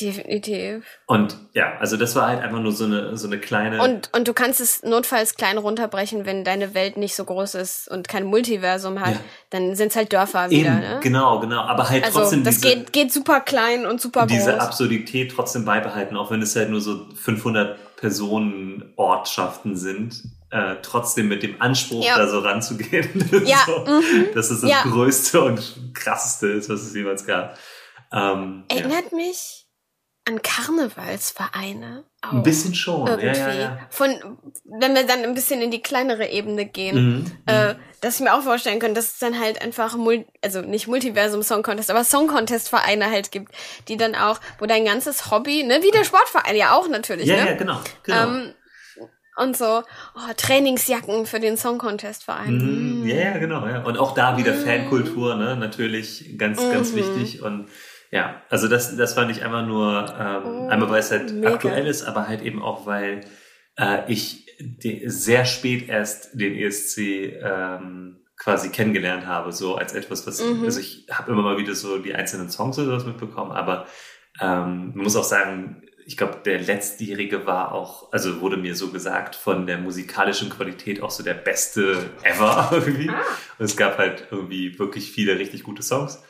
Definitiv. Und ja, also das war halt einfach nur so eine, so eine kleine. Und, und du kannst es notfalls klein runterbrechen, wenn deine Welt nicht so groß ist und kein Multiversum hat, Ja. dann sind es halt Dörfer wieder, Eben, ne? genau, genau. Aber halt Also trotzdem das diese, geht, geht super klein und super diese groß. Absurdität trotzdem beibehalten, auch wenn es halt nur so 500 Personen Ortschaften sind, äh, trotzdem mit dem Anspruch, Ja. da so ranzugehen, Ja, so, mhm. dass es das Ja. Größte und Krasseste ist, was es jemals gab. Ähm. Erinnert mich an Karnevalsvereine. Auch. Ein bisschen schon, irgendwie. ja, ja, ja. Von, wenn wir dann ein bisschen in die kleinere Ebene gehen, Mhm. äh, dass ich mir auch vorstellen könnte, dass es dann halt einfach, Mul also nicht Multiversum Song Contest, aber Song Contest Vereine halt gibt, die dann auch, wo dein ganzes Hobby, ne, wie der Sportverein ja auch natürlich, ja, ne? ja, genau. genau. Ähm, und so, oh, Trainingsjacken für den Song Contest Verein. Mm. Ja, ja, genau. Ja. Und auch da wieder Mhm. Fankultur, ne? Natürlich ganz, ganz Mhm. wichtig. Und ja, also das, das fand ich einfach nur, ähm, Oh, einmal weil es halt mega. aktuell ist, aber halt eben auch, weil äh, ich sehr spät erst den ESC ähm, quasi kennengelernt habe, so als etwas, was, Mhm. also ich habe immer mal wieder so die einzelnen Songs oder sowas mitbekommen, aber ähm, man muss auch sagen, ich glaube, der letztjährige war auch, also wurde mir so gesagt, von der musikalischen Qualität auch so der beste ever irgendwie. Ah. Und es gab halt irgendwie wirklich viele richtig gute Songs.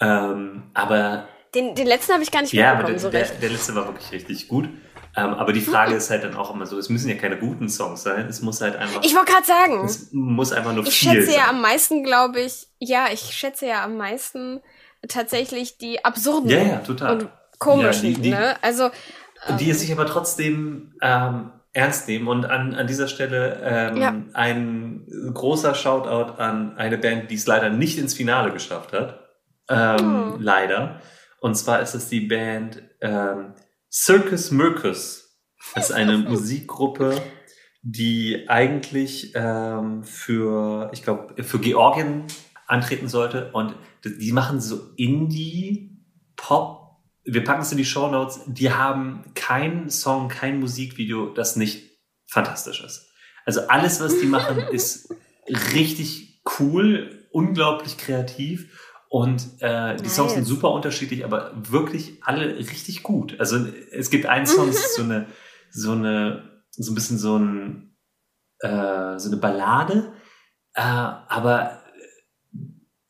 Ähm, aber Den, den letzten habe ich gar nicht ja, aber mitbekommen, der, so der, der letzte war wirklich richtig gut. Ähm, aber die Frage ist halt dann auch immer so, es müssen ja keine guten Songs sein, es muss halt einfach, Ich wollte gerade sagen, es muss einfach nur ich viel schätze sein. ja am meisten, glaube ich, ja, ich schätze ja am meisten tatsächlich die absurden ja, ja, total. und komischen, Ja, die- die- ne? Also, die es sich aber trotzdem ähm, ernst nehmen. Und an, an dieser Stelle ähm, Ja. ein großer Shoutout an eine Band, die es leider nicht ins Finale geschafft hat. Ähm, Oh. Leider. Und zwar ist es die Band ähm, Circus Mircus. Das ist eine Musikgruppe, die eigentlich ähm, für, ich glaube, für Georgien antreten sollte. Und die machen so Indie-Pop. Wir packen es in die Show Notes. Die haben keinen Song, kein Musikvideo, das nicht fantastisch ist. Also alles, was die machen, ist richtig cool, unglaublich kreativ. Und äh, die Songs sind Nice. super unterschiedlich, aber wirklich alle richtig gut. Also es gibt einen Song, das ist so eine, so eine, so ein bisschen so ein, äh, so eine Ballade, äh, aber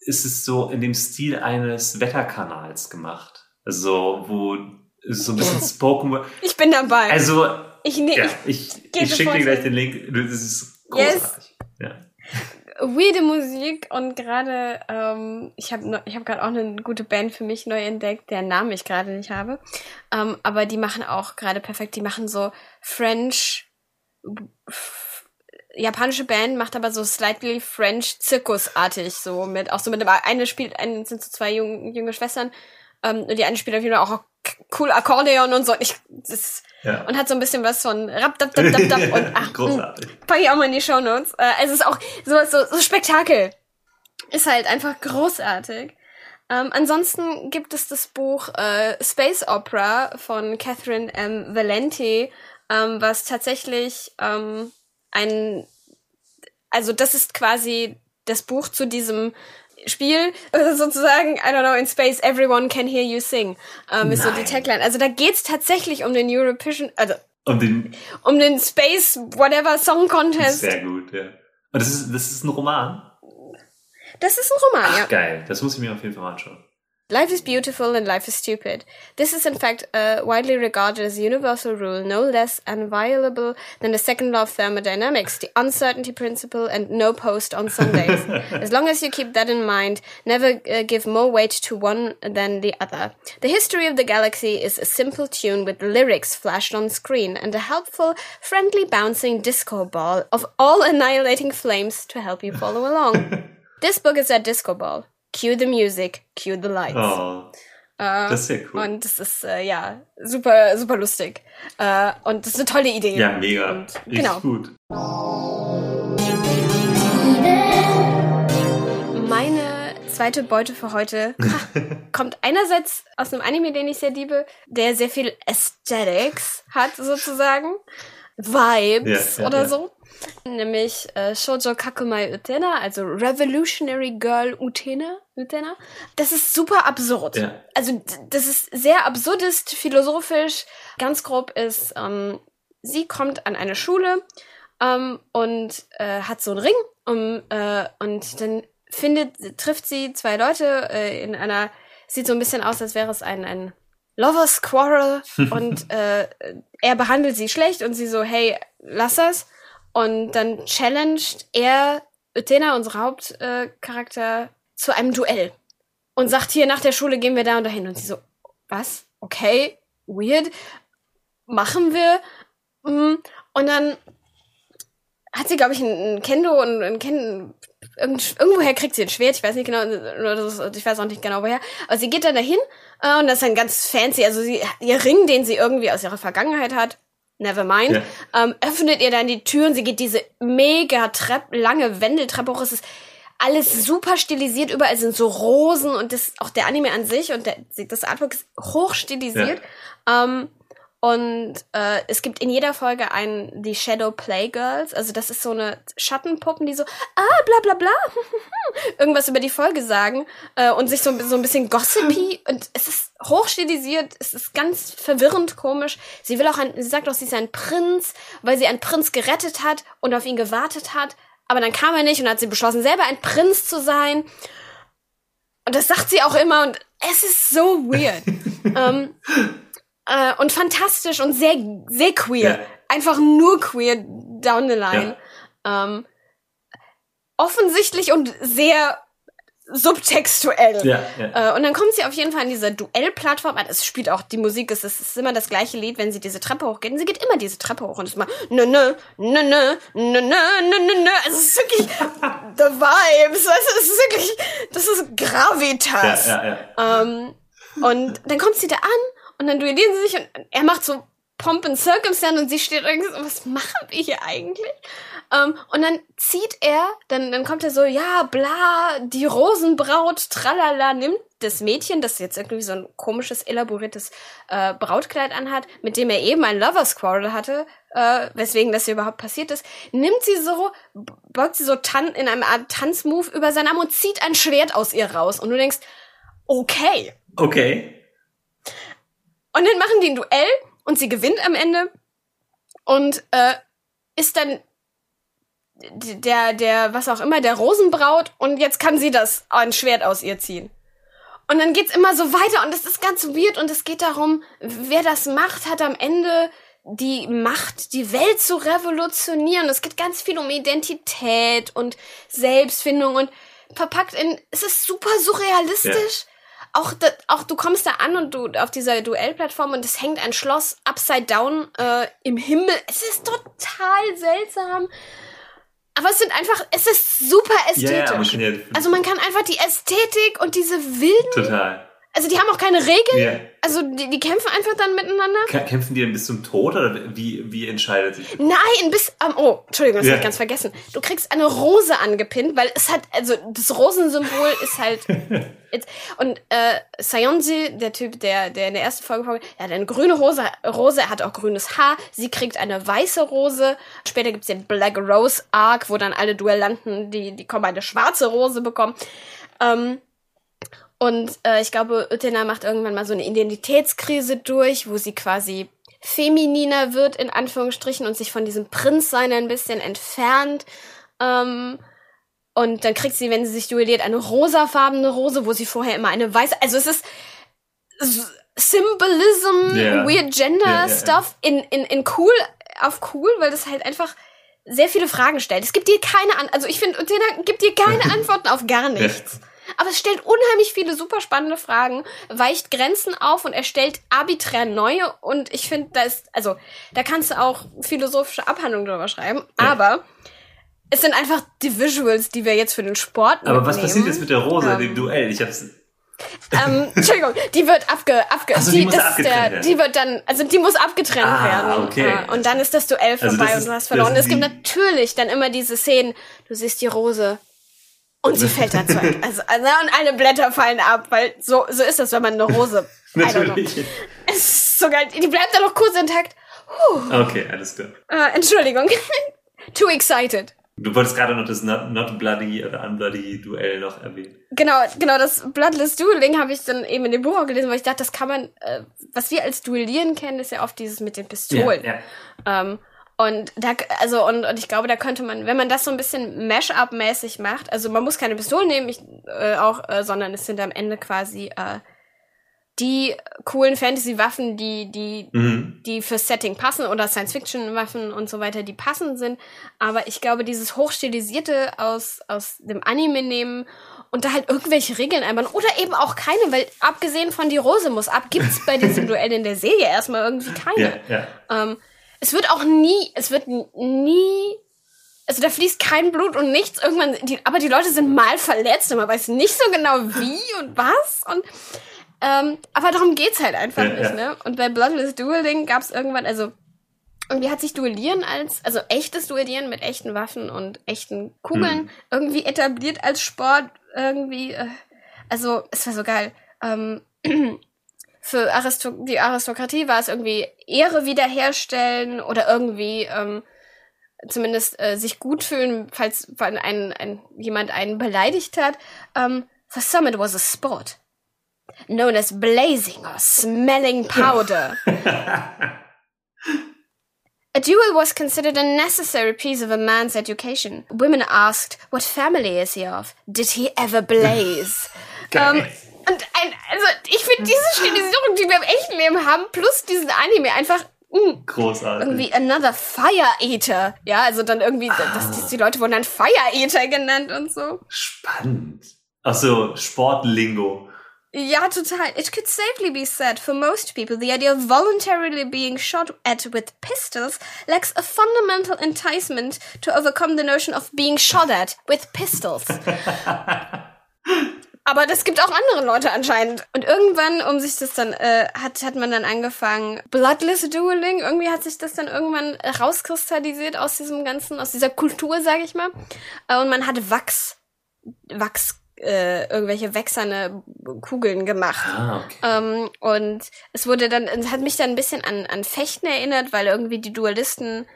es ist so in dem Stil eines Wetterkanals gemacht. Also wo es so ein bisschen Spoken Word. ich bin dabei. Also ich ne, ja, ich, ich, ich schicke dir gleich den Link. Das ist Yes. großartig. Ja. weirde Musik und gerade, ähm, ich habe ich hab gerade auch eine gute Band für mich neu entdeckt, deren Namen ich gerade nicht habe. Ähm, aber die machen auch gerade perfekt, die machen so French, japanische Band macht aber so slightly French Zirkusartig, so mit, auch so mit dem, eine spielt, eine sind so zwei jung, junge Schwestern, ähm, und die eine spielt auf jeden Fall auch cool Akkordeon und so. Und ich, das, ja. und hat so ein bisschen was von rap, dap, dap, dap, dap und ach, Großartig. Pack ich auch mal in die Shownotes. Äh, es ist auch so, so, so Spektakel. Ist halt einfach großartig. Ähm, ansonsten gibt es das Buch äh, Space Opera von Catherine M. Valenti, ähm, was tatsächlich ähm, ein, also das ist quasi das Buch zu diesem Spiel, äh, sozusagen, I don't know, in space, everyone can hear you sing, ähm, ist so die Nein. Tagline. Also da geht's tatsächlich um den European, also Und den um den Space Whatever Song Contest. sehr gut, ja. Und das ist, das ist ein Roman. Das ist ein Roman, Ach, ja. geil. Das muss ich mir auf jeden Fall mal anschauen. Life is beautiful and life is stupid. This is in fact uh, widely regarded as a universal rule, no less inviolable than the second law of thermodynamics, the uncertainty principle, and no post on Sundays. as long as you keep that in mind, never uh, give more weight to one than the other. The history of the galaxy is a simple tune with lyrics flashed on screen and a helpful, friendly bouncing disco ball of all annihilating flames to help you follow along. this book is a disco ball. Cue the music, cue the lights. Oh, Äh, das ist sehr cool. Und das ist, äh, ja, super, super lustig. Äh, und das ist eine tolle Idee. ja, mega. Und, Richtig genau. gut. zweite Beute für heute kommt einerseits aus einem Anime, den ich sehr liebe, der sehr viel Aesthetics hat, sozusagen. Vibes Ja, ja, oder ja. so. Nämlich äh, Shoujo Kakumai Utena, also Revolutionary Girl Utena. Utena. Das ist super absurd. Ja. Also das ist sehr absurdist, philosophisch. Ganz grob ist, ähm, sie kommt an eine Schule ähm, und äh, hat so einen Ring um, äh, und dann findet, trifft sie zwei Leute äh, in einer, sieht so ein bisschen aus, als wäre es ein, ein Lover's Quarrel und äh, er behandelt sie schlecht und sie so, hey, lass das. Und dann challenged er Utena, unsere Hauptcharakter, äh, zu einem Duell. Und sagt, hier nach der Schule gehen wir da und dahin. Und sie so, was? Okay, weird. Machen wir. Mhm. Und dann hat sie, glaube ich, ein, Kendo und ein Ken irgend, irgendwoher kriegt sie ein Schwert, ich weiß nicht genau, ich weiß auch nicht genau woher. Aber sie geht dann dahin äh, und das ist dann ganz fancy. Also sie, ihr Ring, den sie irgendwie aus ihrer Vergangenheit hat, never mind, ähm, öffnet ihr dann die Tür und sie geht diese mega Trepp, lange Wendeltreppe hoch. Es ist alles super stilisiert, überall sind so Rosen und das auch der Anime an sich und der, das Artwork ist hoch stilisiert. Ähm, und äh, es gibt in jeder Folge ein die Shadow Playgirls, also das ist so eine Schattenpuppen, die so ah bla bla bla irgendwas über die Folge sagen äh, und sich so, so ein bisschen gossipy und es ist hochstilisiert, es ist ganz verwirrend komisch. Sie will auch ein, sie sagt auch, sie ist ein Prinz, weil sie einen Prinz gerettet hat und auf ihn gewartet hat, aber dann kam er nicht und hat sie beschlossen, selber ein Prinz zu sein. Und das sagt sie auch immer und es ist so weird. ähm, äh, und fantastisch und sehr, sehr queer. Ja. Einfach nur queer down the line. Ja. Ähm, offensichtlich und sehr subtextuell. Ja, ja. Äh, und dann kommt sie auf jeden Fall an dieser Duellplattform an. Es spielt auch die Musik, es ist, immer das gleiche Lied, wenn sie diese Treppe hochgeht. Und sie geht immer diese Treppe hoch und ist immer nö, nö, nö, nö, nö, nö, nö, nö. Es ist wirklich the vibes. Es ist wirklich, das ist Gravitas. Ja, ja, ja. Ähm, und dann kommt sie da an und dann duellieren sie sich und er macht so Pomp and Circumstance und sie steht irgendwie so, was machen wir hier eigentlich? Ähm, und dann zieht er, dann, dann kommt er so, ja, bla, die Rosenbraut, tralala, nimmt das Mädchen, das jetzt irgendwie so ein komisches, elaboriertes äh, Brautkleid anhat, mit dem er eben ein Lover's Quarrel hatte, äh, weswegen das hier überhaupt passiert ist, nimmt sie so, beugt sie so tan in einem Art Tanzmove über seinen Arm und zieht ein Schwert aus ihr raus. Und du denkst, okay, Okay. Und dann machen die ein Duell und sie gewinnt am Ende und äh, ist dann der, der, was auch immer, der Rosenbraut und jetzt kann sie das ein Schwert aus ihr ziehen. Und dann geht's immer so weiter und es ist ganz weird und es geht darum, wer das macht, hat am Ende die Macht, die Welt zu revolutionieren. Es geht ganz viel um Identität und Selbstfindung und verpackt in, es ist super surrealistisch. Auch, da, auch du kommst da an und du auf dieser Duellplattform und es hängt ein Schloss upside down äh, im Himmel. Es ist total seltsam. Aber es sind einfach, es ist super Ja, ja, man ästhetisch. ja Also man kann einfach die Ästhetik und diese wilden, total. Also die haben auch keine Regeln. Ja. Also die, die kämpfen einfach dann miteinander. Kä- Kämpfen die denn bis zum Tod oder wie, wie entscheidet sich? Nein, bis ähm, oh, Entschuldigung, das Ja. hab ich ganz vergessen. Du kriegst eine Rose angepinnt, weil es hat also das Rosensymbol ist halt und äh Sayonji, der Typ, der der in der ersten Folge vorgeht, er hat eine grüne Rose, Rose, er hat auch grünes Haar. Sie kriegt eine weiße Rose. Später gibt's den Black Rose Arc, wo dann alle Duellanten, die die kommen eine schwarze Rose bekommen. Ähm, und äh, ich glaube, Utena macht irgendwann mal so eine Identitätskrise durch, wo sie quasi femininer wird, in Anführungsstrichen, und sich von diesem Prinzsein ein bisschen entfernt. Ähm, und dann kriegt sie, wenn sie sich duelliert, eine rosafarbene Rose, wo sie vorher immer eine weiße. Also es ist Symbolism, Ja. Weird Gender ja, ja. Stuff in, in, in cool, auf cool, weil das halt einfach sehr viele Fragen stellt. Es gibt dir keine An also ich finde, Utena gibt dir keine Antworten auf gar nichts. Aber es stellt unheimlich viele super spannende Fragen, weicht Grenzen auf und erstellt arbiträr neue. Und ich finde, da ist, also, da kannst du auch philosophische Abhandlungen drüber schreiben. Ja. Aber es sind einfach die Visuals, die wir jetzt für den Sport Aber was passiert jetzt mit der Rose, Ähm, dem Duell? Ich hab's. Ähm, Entschuldigung, die wird abge, abge Ach so, die muss das abgetrennt der, die wird dann, also die muss abgetrennt Ah, werden. okay. Äh, Und dann ist das Duell Also vorbei das und ist- du hast verloren. das Es gibt die- natürlich dann immer diese Szenen, du siehst die Rose Und sie fällt dann zurück. Also, also, und alle Blätter fallen ab, weil so, so ist das, wenn man eine Rose. Natürlich. Es ist so geil. Die bleibt dann noch kurz intakt. Puh. Okay, alles klar. Äh, Entschuldigung. Too excited. Du wolltest gerade noch das Not, Not Bloody oder Unbloody Duell noch erwähnen. Genau, genau, das Bloodless Dueling habe ich dann eben in dem Buch auch gelesen, weil ich dachte, das kann man, äh, was wir als Duellieren kennen, ist ja oft dieses mit den Pistolen. Ja, ja. Ähm, und da, also, und, und ich glaube, da könnte man, wenn man das so ein bisschen Mash-up-mäßig macht, also man muss keine Pistolen nehmen, ich, äh, auch, äh, sondern es sind am Ende quasi äh, die coolen Fantasy-Waffen, die, die, Mhm. die fürs Setting passen oder Science-Fiction-Waffen und so weiter, die passend sind. Aber ich glaube, dieses Hochstilisierte aus, aus dem Anime nehmen und da halt irgendwelche Regeln einbauen oder eben auch keine, weil abgesehen von die Rose muss ab, gibt's bei diesem Duell in der Serie erstmal irgendwie keine. Ja, ja. Ähm, es wird auch nie, es wird nie, also da fließt kein Blut und nichts. Irgendwann, die, aber die Leute sind mal verletzt und man weiß nicht so genau wie und was. Und ähm, aber darum geht's halt einfach Ja, nicht, ja. ne? Und bei Bloodless Dueling gab's irgendwann, also irgendwie hat sich Duellieren als, also echtes Duellieren mit echten Waffen und echten Kugeln Mhm. irgendwie etabliert als Sport irgendwie. Äh, also es war so geil. Ähm, für Aristo die Aristokratie war es irgendwie Ehre wiederherstellen oder irgendwie ähm, zumindest äh, sich gut fühlen, falls wenn ein, ein, jemand einen beleidigt hat. Um, for some it was a sport. Known as blazing or smelling powder. A duel was considered a necessary piece of a man's education. Women asked, what family is he of? Did he ever blaze? Geil. Und ein, also ich finde diese Stilisierung, die wir im echten Leben haben, plus diesen Anime einfach mh, Großartig. irgendwie another Fire Eater. Ja, also dann irgendwie, das, die, die Leute wurden dann Fire Eater genannt und so. Spannend. Ach so, Sportlingo. Ja, total. It could safely be said for most people the idea of voluntarily being shot at with pistols lacks a fundamental enticement to overcome the notion of being shot at with pistols. Aber das gibt auch andere Leute anscheinend. Und irgendwann, um sich das dann, äh, hat, hat man dann angefangen, Bloodless Dueling, irgendwie hat sich das dann irgendwann rauskristallisiert aus diesem ganzen, aus dieser Kultur, sag ich mal. Äh, Und man hat Wachs, Wachs, äh, irgendwelche wächserne Kugeln gemacht. Ah, okay. Ähm, und es wurde dann, es hat mich dann ein bisschen an, an Fechten erinnert, weil irgendwie die Duellisten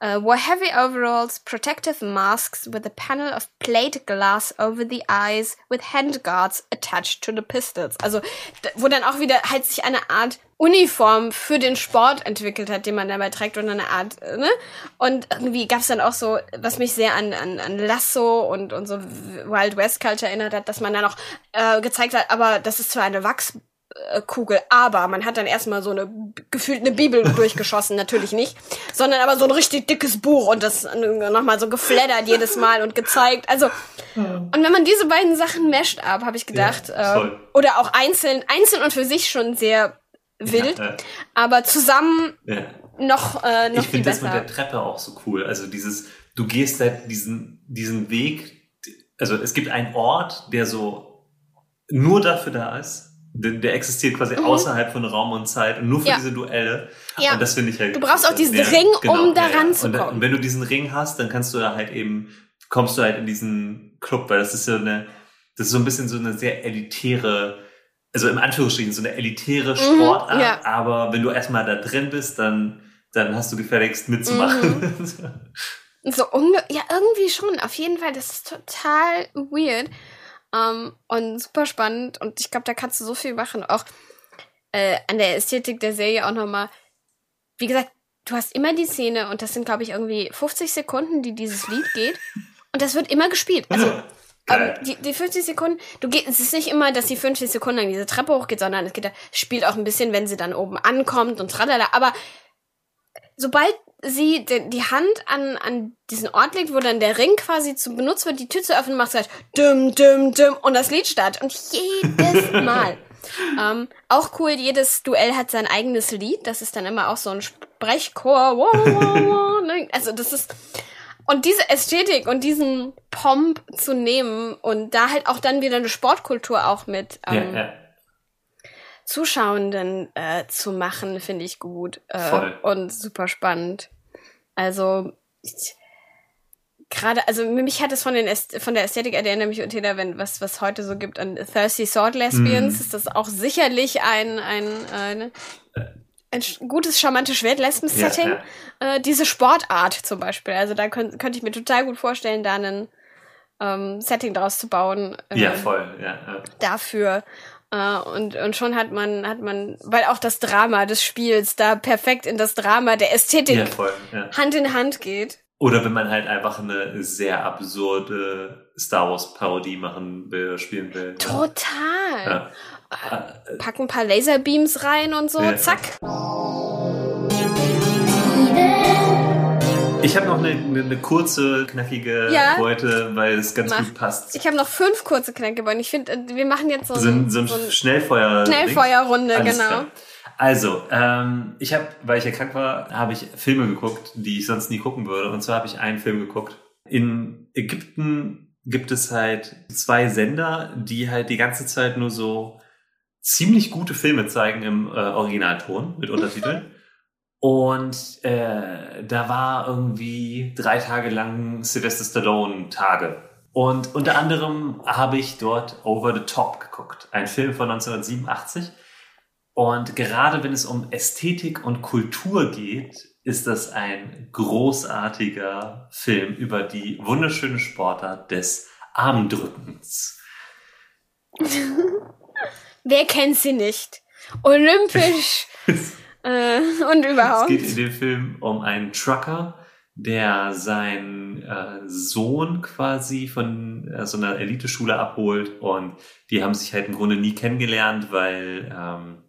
äh, wore heavy overalls, protective masks with a panel of plate glass over the eyes with handguards attached to the pistols. Also, wo dann auch wieder halt sich eine Art Uniform für den Sport entwickelt hat, den man dabei trägt und eine Art, äh, ne? Und irgendwie gab es dann auch so, was mich sehr an, an, an Lasso und, und so Wild West Culture erinnert hat, dass man dann auch äh, gezeigt hat, aber das ist zwar eine Wachs Kugel, aber man hat dann erstmal so eine gefühlt eine Bibel durchgeschossen, natürlich nicht, sondern aber so ein richtig dickes Buch und das nochmal so geflattert jedes Mal und gezeigt. Also und wenn man diese beiden Sachen mesht ab, habe ich gedacht, Ja, äh, oder auch einzeln, einzeln und für sich schon sehr wild, Ja, aber zusammen ja. noch äh, noch Ich viel finde das mit der Treppe auch so cool. Also dieses, du gehst halt diesen, diesen Weg, also es gibt einen Ort, der so nur dafür da ist. Der, der existiert quasi außerhalb von Raum und Zeit und nur für Mhm. Ja. diese Duelle. Ja. Und das finde ich halt. Du brauchst auch diesen ja, Ring, um da ja, ja. ranzukommen. Und, und wenn du diesen Ring hast, dann kannst du da halt eben, kommst du halt in diesen Club, weil das ist so eine, das ist so ein bisschen so eine sehr elitäre, also im Anführungsstrichen so eine elitäre Sportart, Mhm, ja. aber wenn du erstmal da drin bist, dann, dann hast du gefälligst mitzumachen. Mhm. So ja, irgendwie schon. Auf jeden Fall, das ist total weird. Ähm, und super spannend. Und ich glaube, da kannst du so viel machen. Auch äh, an der Ästhetik der Serie auch nochmal. Wie gesagt, du hast immer die Szene und das sind, glaube ich, irgendwie 50 Sekunden, die dieses Lied geht. Und das wird immer gespielt. Also ähm, die, die 50 Sekunden, du gehst, es ist nicht immer, dass die 50 Sekunden lang diese Treppe hochgeht, sondern es geht, spielt auch ein bisschen, wenn sie dann oben ankommt und tralala. Aber sobald sie de, die Hand an, an diesen Ort legt, wo dann der Ring quasi zu benutzt wird, die Tür zu öffnen, macht halt düm, düm, düm und das Lied startet. Und jedes Mal. ähm, auch cool, jedes Duell hat sein eigenes Lied. Das ist dann immer auch so ein Sprechchor. Wow, wow, wow? Also das ist und diese Ästhetik und diesen Pomp zu nehmen und da halt auch dann wieder eine Sportkultur auch mit ähm, ja, ja. Zuschauenden äh, zu machen, finde ich gut äh, Voll. und super spannend. Also gerade, also mich hat es von, den Äst von der Ästhetik erinnert mich Untela, wenn was was heute so gibt an Thirsty Sword Lesbians, mm. ist das auch sicherlich ein ein, ein, ein gutes charmantes Schwert-Lesben-Setting. Ja, ja. äh, diese Sportart zum Beispiel, also da könnt, könnte ich mir total gut vorstellen, da einen ähm, Setting draus zu bauen. Äh, ja, voll, ja. ja. Dafür. Uh, und, und schon hat man, hat man, weil auch das Drama des Spiels da perfekt in das Drama der Ästhetik ja, voll, ja. Hand in Hand geht. Oder wenn man halt einfach eine sehr absurde Star Wars Parodie machen will, spielen will. Total. Ja. Packen ein paar Laserbeams rein und so, zack. Ich habe noch eine, eine, kurze, knackige ja. Beute, weil es ganz Mach. gut passt. Ich habe noch fünf kurze, knackige Beute. Ich finde, wir machen jetzt so, so, ein, so ein, so ein Schnellfeuer. Schnellfeuerrunde, genau. Klar. Also, ähm, ich habe, weil ich ja krank war, habe ich Filme geguckt, die ich sonst nie gucken würde. Und zwar habe ich einen Film geguckt. In Ägypten gibt es halt zwei Sender, die halt die ganze Zeit nur so ziemlich gute Filme zeigen im äh, Originalton mit Untertiteln. Und äh, da war irgendwie drei Tage lang Sylvester Stallone Tage. Und unter anderem habe ich dort Over the Top geguckt. Ein Film von 1987. Und gerade wenn es um Ästhetik und Kultur geht, ist das ein großartiger Film über die wunderschöne Sportart des Armdrückens. Wer kennt sie nicht? Olympisch äh, und überhaupt. Es geht in dem Film um einen Trucker, der seinen äh, Sohn quasi von äh, so einer Eliteschule abholt und die haben sich halt im Grunde nie kennengelernt, weil ähm,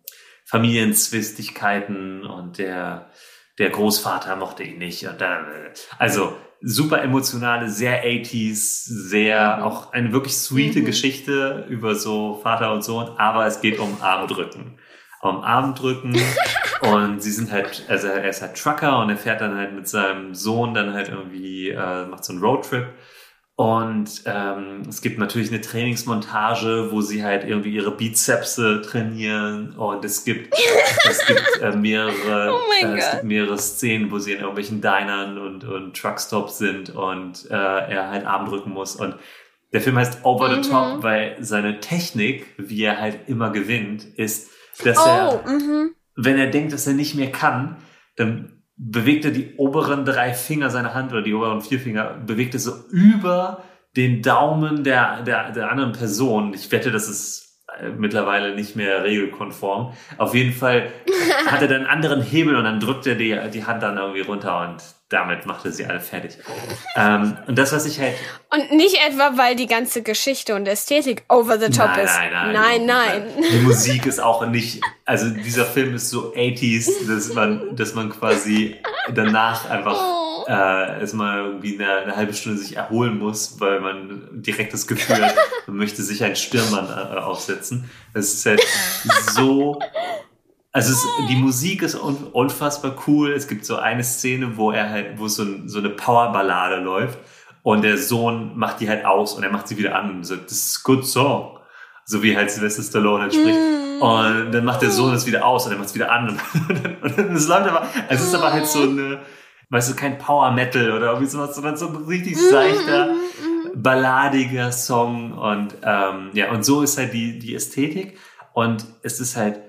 Familienzwistigkeiten und der der Großvater mochte ihn nicht und dann, äh, also super emotionale, sehr 80s, sehr mhm. auch eine wirklich sweete mhm. Geschichte über so Vater und Sohn, aber es geht um Armdrücken am Arm drücken. Und sie sind halt, also er ist halt Trucker und er fährt dann halt mit seinem Sohn dann halt irgendwie, äh, macht so einen Roadtrip. Und ähm, es gibt natürlich eine Trainingsmontage, wo sie halt irgendwie ihre Bizepse trainieren. Und es gibt es gibt äh, mehrere oh äh, es gibt mehrere Szenen, wo sie in irgendwelchen Dinern und und Truckstops sind und äh, er halt Arm drücken muss. Und der Film heißt Over the mhm. Top, weil seine Technik, wie er halt immer gewinnt, ist dass oh, er, mhm. wenn er denkt, dass er nicht mehr kann, dann bewegt er die oberen drei Finger seiner Hand oder die oberen vier Finger, bewegt er so über den Daumen der, der, der anderen Person. Ich wette, das ist äh, mittlerweile nicht mehr regelkonform. Auf jeden Fall hat er dann einen anderen Hebel und dann drückt er die, die Hand dann irgendwie runter und damit machte sie alle fertig. Ähm, und das, was ich halt. Und nicht etwa, weil die ganze Geschichte und Ästhetik over the top nein, ist. Nein, nein, nein. nein. nein. Die Musik ist auch nicht, also dieser Film ist so 80s, dass man, dass man quasi danach einfach oh. äh, erstmal irgendwie eine, eine, halbe Stunde sich erholen muss, weil man direkt das Gefühl hat, man möchte sich ein Stirnband äh, aufsetzen. Es ist halt so also es, die Musik ist unfassbar cool. Es gibt so eine Szene, wo er halt, wo so, so eine Powerballade läuft und der Sohn macht die halt aus und er macht sie wieder an und sagt, das ist good song. So wie halt Sylvester Stallone halt spricht. Mm. Und dann macht der Sohn das wieder aus und er macht es wieder an. Und, es läuft aber, es ist aber halt so eine, weißt du, kein Power Metal oder irgendwie sowas, sondern so ein richtig seichter, balladiger Song und, ähm, ja, und so ist halt die, die Ästhetik und es ist halt,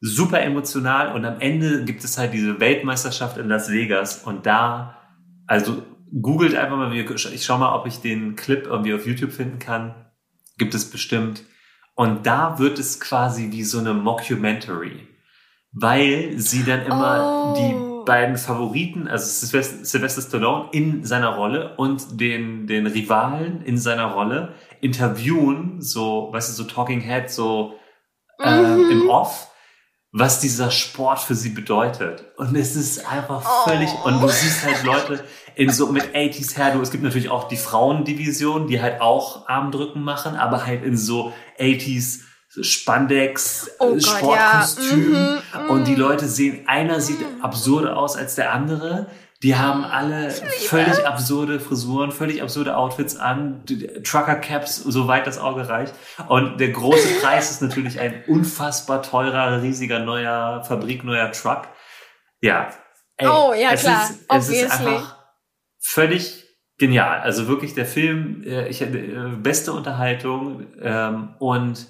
super emotional und am Ende gibt es halt diese Weltmeisterschaft in Las Vegas und da, also googelt einfach mal, ich schau mal, ob ich den Clip irgendwie auf YouTube finden kann. Gibt es bestimmt. Und da wird es quasi wie so eine Mockumentary, weil sie dann immer oh. die beiden Favoriten, also Sylvester Stallone in seiner Rolle und den, den Rivalen in seiner Rolle interviewen, so, weißt du, so Talking Head, so äh, mhm. im Off was dieser Sport für sie bedeutet. Und es ist einfach völlig, oh. und du siehst halt Leute in so mit 80s Hairdo. Es gibt natürlich auch die Frauendivision, die halt auch Armdrücken machen, aber halt in so 80s Spandex, oh Sportkostüm. Ja. Mhm, und die mhm. Leute sehen, einer sieht absurder aus als der andere. Die haben alle völlig absurde Frisuren, völlig absurde Outfits an, Trucker-Caps, soweit das Auge reicht. Und der große Preis ist natürlich ein unfassbar teurer, riesiger neuer Fabrik, neuer Truck. Ja. Ey, oh, ja, es klar. Ist, es ist einfach völlig genial. Also wirklich der Film, äh, ich hatte äh, beste Unterhaltung ähm, und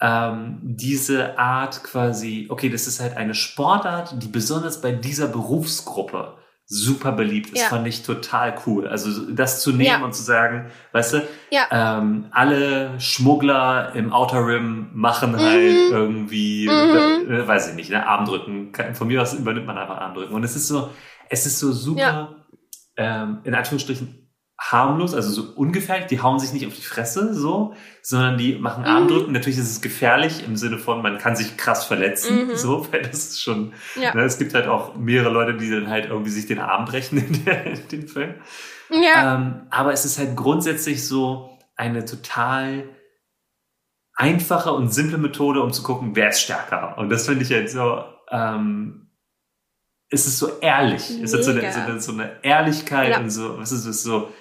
ähm, diese Art quasi, okay, das ist halt eine Sportart, die besonders bei dieser Berufsgruppe super beliebt ist, ja. fand ich total cool. Also das zu nehmen ja. und zu sagen, weißt du, ja. ähm, alle Schmuggler im Outer Rim machen mhm. halt irgendwie, mhm. äh, weiß ich nicht, ne, Armdrücken. Von mir aus übernimmt man einfach Armdrücken. Und es ist so, es ist so super, ähm, in Anführungsstrichen harmlos, also so ungefährlich. Die hauen sich nicht auf die Fresse, so, sondern die machen mhm. Armdrücken. Natürlich ist es gefährlich im Sinne von, man kann sich krass verletzen, mhm. so, weil das ist schon, ja. ne, es gibt halt auch mehrere Leute, die dann halt irgendwie sich den Arm brechen in, der, in dem Film. Ja. Ähm, aber es ist halt grundsätzlich so eine total einfache und simple Methode, um zu gucken, wer ist stärker. Und das finde ich halt so, ähm, es ist so ehrlich. Mega. Es hat so eine, so eine, so eine Ehrlichkeit ja. und so, was ist es so,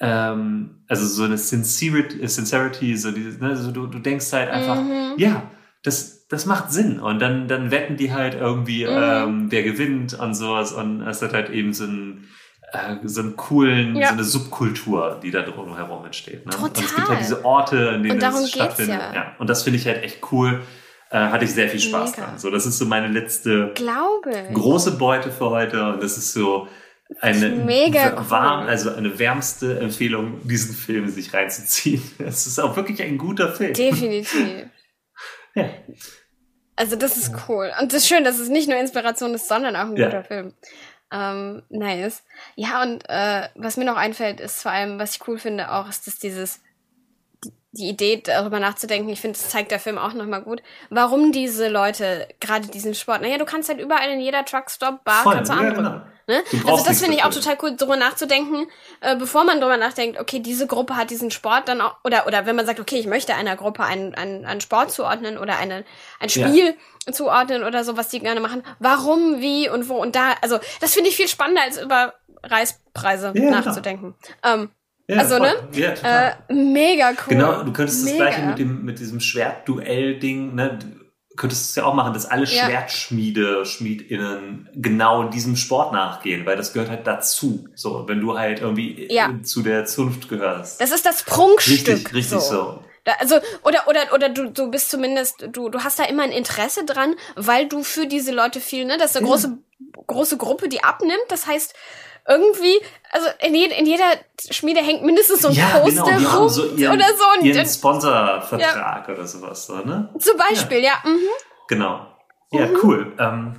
ähm, also so eine Sincerity, Sincerity so dieses, ne, also du, du denkst halt einfach, mhm. ja, das, das macht Sinn. Und dann, dann wetten die halt irgendwie, mhm. ähm, wer gewinnt und sowas. Und es hat halt eben so einen, äh, so einen coolen, ja. so eine Subkultur, die da drumherum entsteht. Ne? Total. Und es gibt halt diese Orte, in denen es stattfindet. Ja. ja. Und das finde ich halt echt cool. Äh, hatte ich sehr viel Spaß Mega. dran. So, das ist so meine letzte Glaube. große Beute für heute. Und das ist so, eine mega warm, cool. also eine wärmste Empfehlung, diesen Film sich reinzuziehen. Es ist auch wirklich ein guter Film. Definitiv. ja. Also das ist cool. Und es ist schön, dass es nicht nur Inspiration ist, sondern auch ein ja. guter Film. Ähm, nice. Ja, und äh, was mir noch einfällt, ist vor allem, was ich cool finde, auch, ist, dass dieses die Idee, darüber nachzudenken, ich finde, das zeigt der Film auch nochmal gut, warum diese Leute gerade diesen Sport, naja, du kannst halt überall in jeder Truckstop, Bar, Voll, kannst du ja, genau. Ne? Also das finde ich auch total cool, darüber nachzudenken, äh, bevor man darüber nachdenkt, okay, diese Gruppe hat diesen Sport dann auch, oder, oder wenn man sagt, okay, ich möchte einer Gruppe einen, einen, einen Sport zuordnen oder eine, ein Spiel ja. zuordnen oder so, was die gerne machen, warum, wie und wo und da, also das finde ich viel spannender, als über Reispreise ja, nachzudenken. Ähm, ja, also, ne? Ja, äh, mega cool. Genau, du könntest mega. das gleiche mit dem, mit diesem Schwertduell-Ding, ne? könntest es ja auch machen, dass alle ja. Schwertschmiede, SchmiedInnen genau diesem Sport nachgehen, weil das gehört halt dazu. So, wenn du halt irgendwie ja. zu der Zunft gehörst. Das ist das Prunkstück. Richtig, richtig so. so. Da, also, oder, oder, oder du, du bist zumindest, du, du hast da immer ein Interesse dran, weil du für diese Leute viel, ne? Das ist eine ja. große, große Gruppe, die abnimmt. Das heißt, irgendwie, also in, je, in jeder Schmiede hängt mindestens so ein ja, Poster genau, rum so ihren, oder so. Ihren Sponsorvertrag ja. oder sowas, so, ne? Zum Beispiel, ja. ja. Mhm. Genau. Ja, mhm. cool. Ähm.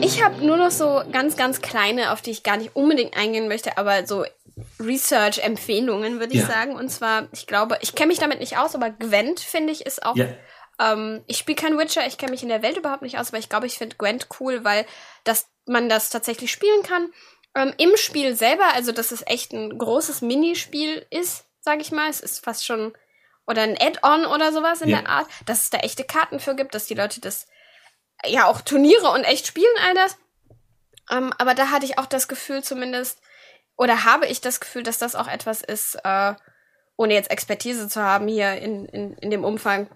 Ich habe nur noch so ganz, ganz kleine, auf die ich gar nicht unbedingt eingehen möchte, aber so Research-Empfehlungen, würde ich sagen. Und zwar, ich glaube, ich kenne mich damit nicht aus, aber Gwent, finde ich, ist auch ja. Ähm, ich spiele kein Witcher, ich kenne mich in der Welt überhaupt nicht aus, aber ich glaube, ich finde Gwent cool, weil das, man das tatsächlich spielen kann. Ähm, Im Spiel selber, also dass es echt ein großes Minispiel ist, sage ich mal. Es ist fast schon oder ein Add-on oder sowas in ja. der Art, dass es da echte Karten für gibt, dass die Leute das ja auch Turniere und echt spielen all das. Ähm, aber da hatte ich auch das Gefühl zumindest oder habe ich das Gefühl, dass das auch etwas ist, äh, ohne jetzt Expertise zu haben hier in, in, in dem Umfang,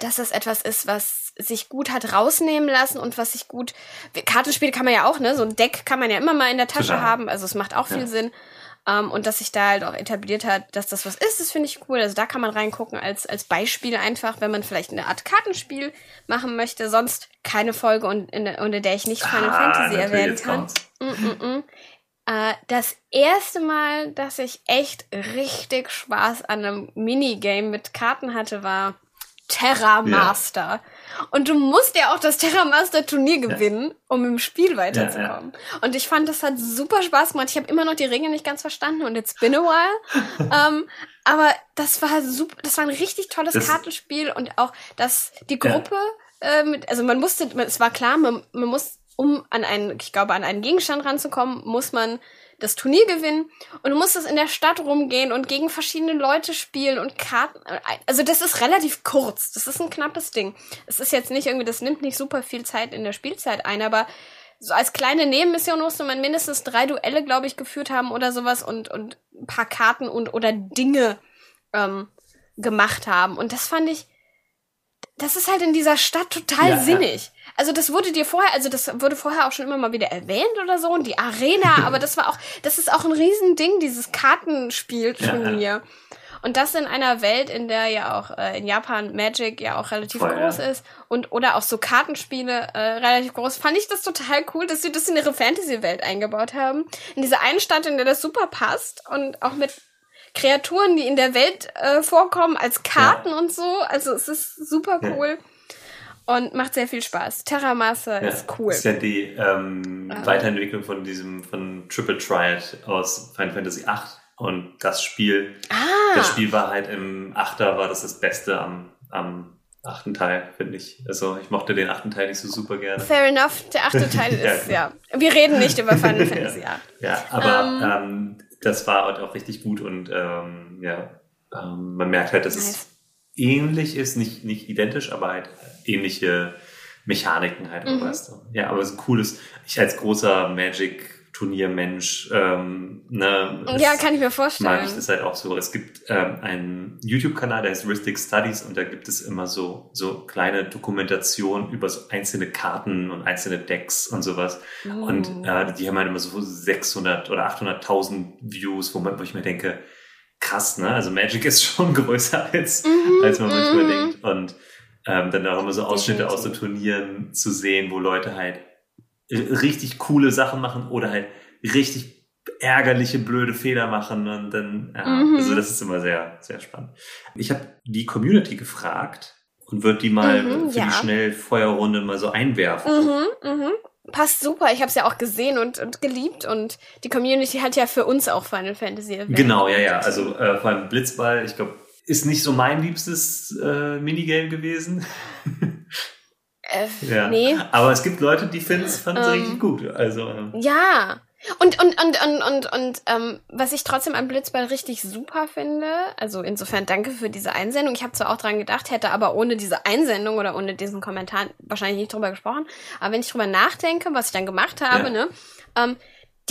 dass das etwas ist, was sich gut hat rausnehmen lassen und was sich gut. Kartenspiele kann man ja auch, ne? So ein Deck kann man ja immer mal in der Tasche Total. haben, also es macht auch viel ja. Sinn. Um, ähm, und dass sich da halt auch etabliert hat, dass das was ist, das finde ich cool. Also da kann man reingucken als, als Beispiel einfach, wenn man vielleicht eine Art Kartenspiel machen möchte. Sonst keine Folge, und in, unter der ich nicht Final ah, Fantasy erwähnen kann. Mm -mm -mm. Uh, das erste Mal, dass ich echt richtig Spaß an einem Minigame mit Karten hatte, war Terra Master. Ja. Und du musst ja auch das Terra Master Turnier gewinnen, ja. um im Spiel weiterzukommen. Ja, und ich fand, das hat super Spaß gemacht. Ich habe immer noch die Regeln nicht ganz verstanden und it's been a while. um, ähm, aber das war super, das war ein richtig tolles das Kartenspiel und auch, dass die Gruppe, äh, mit, also man musste, es war klar, man, man muss, um an einen, ich glaube, an einen Gegenstand ranzukommen, muss man das Turnier gewinnen und du musst es in der Stadt rumgehen und gegen verschiedene Leute spielen und Karten. Also das ist relativ kurz. Das ist ein knappes Ding. Es ist jetzt nicht irgendwie, das nimmt nicht super viel Zeit in der Spielzeit ein, aber so als kleine Nebenmission musste man mindestens drei Duelle, glaube ich, geführt haben oder sowas und, und ein paar Karten und oder Dinge ähm, gemacht haben. Und das fand ich das ist halt in dieser Stadt total ja, sinnig. Also das wurde dir vorher, also das wurde vorher auch schon immer mal wieder erwähnt oder so und die Arena, aber das war auch, das ist auch ein Riesending, dieses Kartenspielturnier. Ja, und das in einer Welt, in der ja auch äh, in Japan Magic ja auch relativ Voll, groß ja. ist und oder auch so Kartenspiele äh, relativ groß, fand ich das total cool, dass sie das in ihre Fantasy-Welt eingebaut haben. In diese eine Stadt, in der das super passt und auch mit Kreaturen, die in der Welt äh, vorkommen, als Karten ja. und so. Also es ist super cool. Ja. Und macht sehr viel Spaß. Terramaster ja, ist cool. Das ist ja die ähm, ah. Weiterentwicklung von diesem, von Triple Triad aus Final Fantasy VIII. Und das Spiel, ah. das Spiel war halt im Achter, war das das Beste am, am achten Teil, finde ich. Also ich mochte den achten Teil nicht so super gerne. Fair enough, der achte Teil ist, ja. ja. Wir reden nicht über Final Fantasy, ja. Ja, aber ähm, ähm, das war halt auch richtig gut und ähm, ja, ähm, man merkt halt, dass nice. es ähnlich ist, nicht, nicht identisch, aber halt ähnliche Mechaniken halt, mhm. weißt du. Ja, aber es ist ein cooles, ich als großer Magic Turniermensch, ähm, ne, ja, kann ich mir vorstellen. Mag ich das halt auch so. Es gibt ähm, einen YouTube-Kanal, der heißt Ristic Studies und da gibt es immer so, so kleine Dokumentationen über so einzelne Karten und einzelne Decks und sowas. Oh. Und äh, die haben halt immer so 600 oder 800.000 Views, wo, man, wo ich mir denke, krass, ne? Also Magic ist schon größer als, mhm, als man manchmal mhm. denkt. Und ähm, dann auch immer so Ausschnitte aus so Turnieren zu sehen, wo Leute halt richtig coole Sachen machen oder halt richtig ärgerliche, blöde Fehler machen und dann, ja, mhm. also das ist immer sehr, sehr spannend. Ich habe die Community gefragt und würde die mal mhm, für ja. die Schnellfeuerrunde mal so einwerfen. Mhm, mhm. Passt super, ich habe es ja auch gesehen und, und geliebt und die Community hat ja für uns auch Final Fantasy erwähnt. Genau, ja, ja, also äh, vor allem Blitzball, ich glaube, ist nicht so mein liebstes äh, Minigame gewesen. Äh, ja. Nee. Aber es gibt Leute, die finden es ähm, richtig gut. Also, ähm. Ja. Und, und, und, und, und, und ähm, was ich trotzdem am Blitzball richtig super finde, also insofern danke für diese Einsendung. Ich habe zwar auch dran gedacht, hätte aber ohne diese Einsendung oder ohne diesen Kommentar wahrscheinlich nicht drüber gesprochen. Aber wenn ich drüber nachdenke, was ich dann gemacht habe, ja. ne, ähm,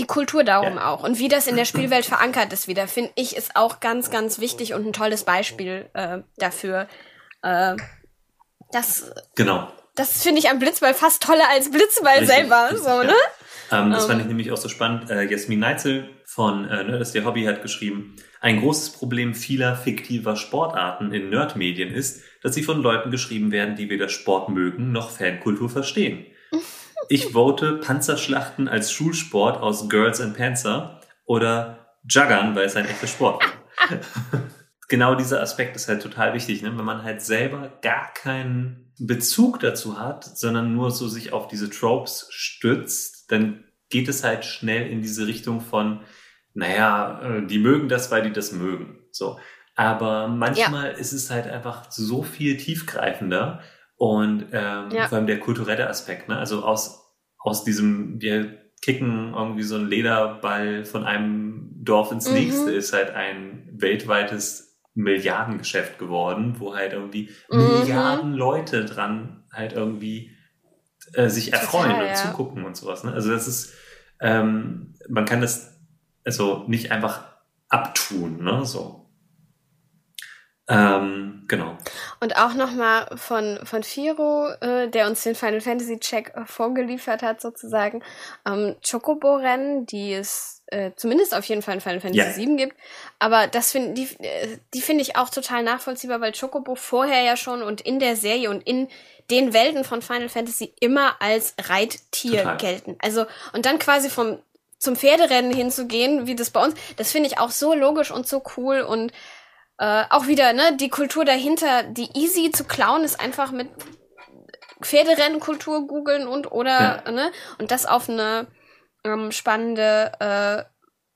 die Kultur darum ja. auch und wie das in der Spielwelt verankert ist wieder, finde ich, ist auch ganz, ganz wichtig und ein tolles Beispiel äh, dafür. Äh, dass genau das finde ich am Blitzball fast toller als Blitzball richtig, selber. So, ne? Ähm, das um. fand ich ähm. nämlich auch so spannend. Äh, Jasmin Neitzel von äh, ne, das der Hobby hat geschrieben, ein großes Problem vieler fiktiver Sportarten in Nerdmedien ist, dass sie von Leuten geschrieben werden, die weder Sport mögen noch Fankultur verstehen. Ich vote Panzerschlachten als Schulsport aus Girls and Panzer oder Juggern, weil es ein echter Sport ist. genau dieser Aspekt ist halt total wichtig, ne? wenn man halt selber gar keinen Bezug dazu hat, sondern nur so sich auf diese Tropes stützt, dann geht es halt schnell in diese Richtung von, naja, äh, die mögen das, weil die das mögen. So. Aber manchmal ja. ist es halt einfach so viel tiefgreifender und ähm, ja. vor allem der kulturelle Aspekt, ne? Also aus, aus diesem, wir kicken irgendwie so ein Lederball von einem Dorf ins mhm. nächste, ist halt ein weltweites Milliardengeschäft geworden, wo halt irgendwie mhm. Milliarden Leute dran halt irgendwie äh, sich erfreuen Total, und ja. zugucken und sowas. Ne? Also das ist, ähm, man kann das also nicht einfach abtun, ne? So. Ähm, genau. Und auch nochmal von, von Firo, äh, der uns den Final Fantasy Check vorgeliefert hat, sozusagen. Ähm, Chocobo-Rennen, die es äh, zumindest auf jeden Fall in Final Fantasy ja. 7 gibt. Aber das finde die, äh, die finde ich auch total nachvollziehbar, weil Chocobo vorher ja schon und in der Serie und in den Welten von Final Fantasy immer als Reittier total. gelten. Also, und dann quasi vom zum Pferderennen hinzugehen, wie das bei uns, das finde ich auch so logisch und so cool und äh, auch wieder, ne, die Kultur dahinter, die easy zu klauen ist einfach mit Pferderennkultur googeln und oder, ja. ne, und das auf eine ähm, spannende äh,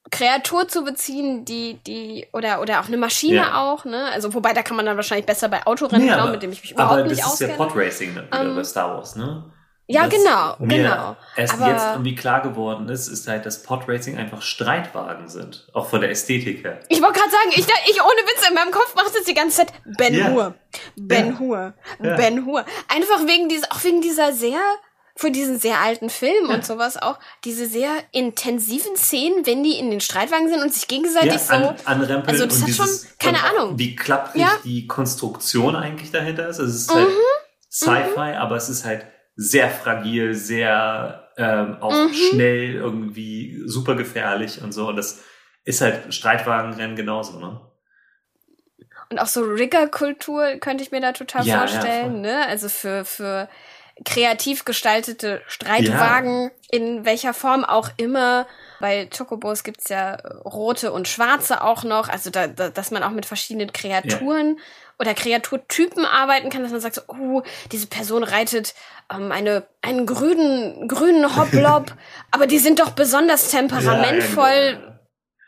Kreatur zu beziehen, die, die, oder, oder auch eine Maschine ja. auch, ne? Also, wobei, da kann man dann wahrscheinlich besser bei Autorennen ja, mit dem ich mich überhaupt nicht auskenne. Aber das ist ja Podracing wieder ähm, bei Star Wars, ne? Ja, genau, genau. Erst Aber jetzt irgendwie klar geworden ist, ist halt, dass Podracing einfach Streitwagen sind. Auch von der Ästhetik her. Ich wollte gerade sagen, ich, ich ohne Witze, in meinem Kopf macht es die ganze Zeit Ben ja. Hur. Ben ja. Hur. Ja. Ben Hur. Einfach wegen dieser, auch wegen dieser sehr für diesen sehr alten Film ja. und sowas auch diese sehr intensiven Szenen, wenn die in den Streitwagen sind und sich gegenseitig ja, so an, anrempeln. Also das hat schon keine Ahnung. Wie klapprig die Konstruktion eigentlich dahinter ist. Also es ist halt mhm. Sci-Fi, mhm. aber es ist halt sehr fragil, sehr ähm, auch mhm. schnell irgendwie super gefährlich und so. Und das ist halt Streitwagenrennen genauso, ne? Und auch so Rigger-Kultur könnte ich mir da total ja, vorstellen, ja, ne? Also für, für kreativ gestaltete Streitwagen, ja. in welcher Form auch immer. Bei Chocobos gibt's ja rote und schwarze auch noch, also da, da, dass man auch mit verschiedenen Kreaturen. Oder Kreaturtypen arbeiten kann, dass man sagt, so, oh, diese Person reitet ähm, eine, einen grünen, grünen Hoplob, aber die sind doch besonders temperamentvoll.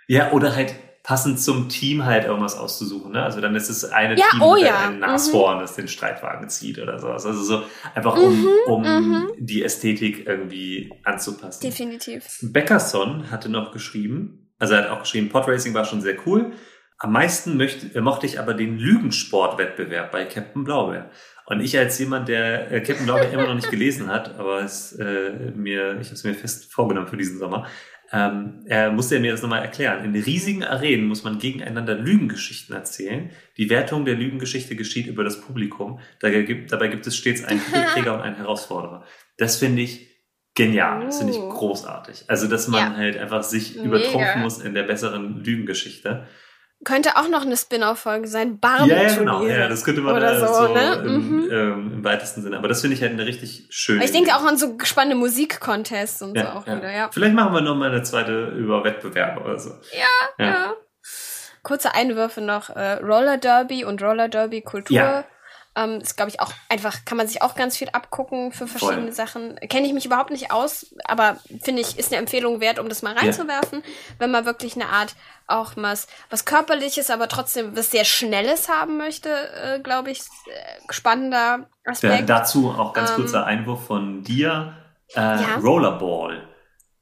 Ja, ja, oder halt passend zum Team halt irgendwas auszusuchen. Ne? Also dann ist es eine ja, Team oh ja. einem Nashorn, mhm. das den Streitwagen zieht oder sowas. Also so einfach um, mhm, um mhm. die Ästhetik irgendwie anzupassen. Definitiv. Beckerson hatte noch geschrieben, also er hat auch geschrieben, Podracing war schon sehr cool. Am meisten möchte, mochte ich aber den Lügensportwettbewerb bei Captain Blaubeer. Und ich als jemand, der äh, Captain Blaubeer immer noch nicht gelesen hat, aber es äh, mir, ich habe es mir fest vorgenommen für diesen Sommer, ähm, er musste mir das nochmal erklären. In riesigen Arenen muss man gegeneinander Lügengeschichten erzählen. Die Wertung der Lügengeschichte geschieht über das Publikum. Dabei gibt, dabei gibt es stets einen Titelträger und einen Herausforderer. Das finde ich genial. Das finde ich uh. großartig. Also, dass man ja. halt einfach sich Mega. übertrumpfen muss in der besseren Lügengeschichte. Könnte auch noch eine Spin-off-Folge sein. Barben ja, ja, genau. Ja, das könnte man oder so, so ne? im, mhm. ähm, im, weitesten Sinne. Aber das finde ich halt eine richtig schöne. Ich denke auch an so spannende Musikcontests und ja, so auch ja. wieder, ja. Vielleicht machen wir noch mal eine zweite über Wettbewerbe oder so. Ja, ja. Kurze Einwürfe noch. Äh, Roller Derby und Roller Derby Kultur. Ja ähm, ist, glaube ich, auch einfach, kann man sich auch ganz viel abgucken für verschiedene Voll. Sachen. Kenne ich mich überhaupt nicht aus, aber finde ich, ist eine Empfehlung wert, um das mal reinzuwerfen, ja. wenn man wirklich eine Art auch was, was körperliches, aber trotzdem was sehr Schnelles haben möchte, äh, glaube ich, äh, spannender Aspekt. Ja, dazu auch ganz ähm, kurzer Einwurf von dir. Äh, ja? Rollerball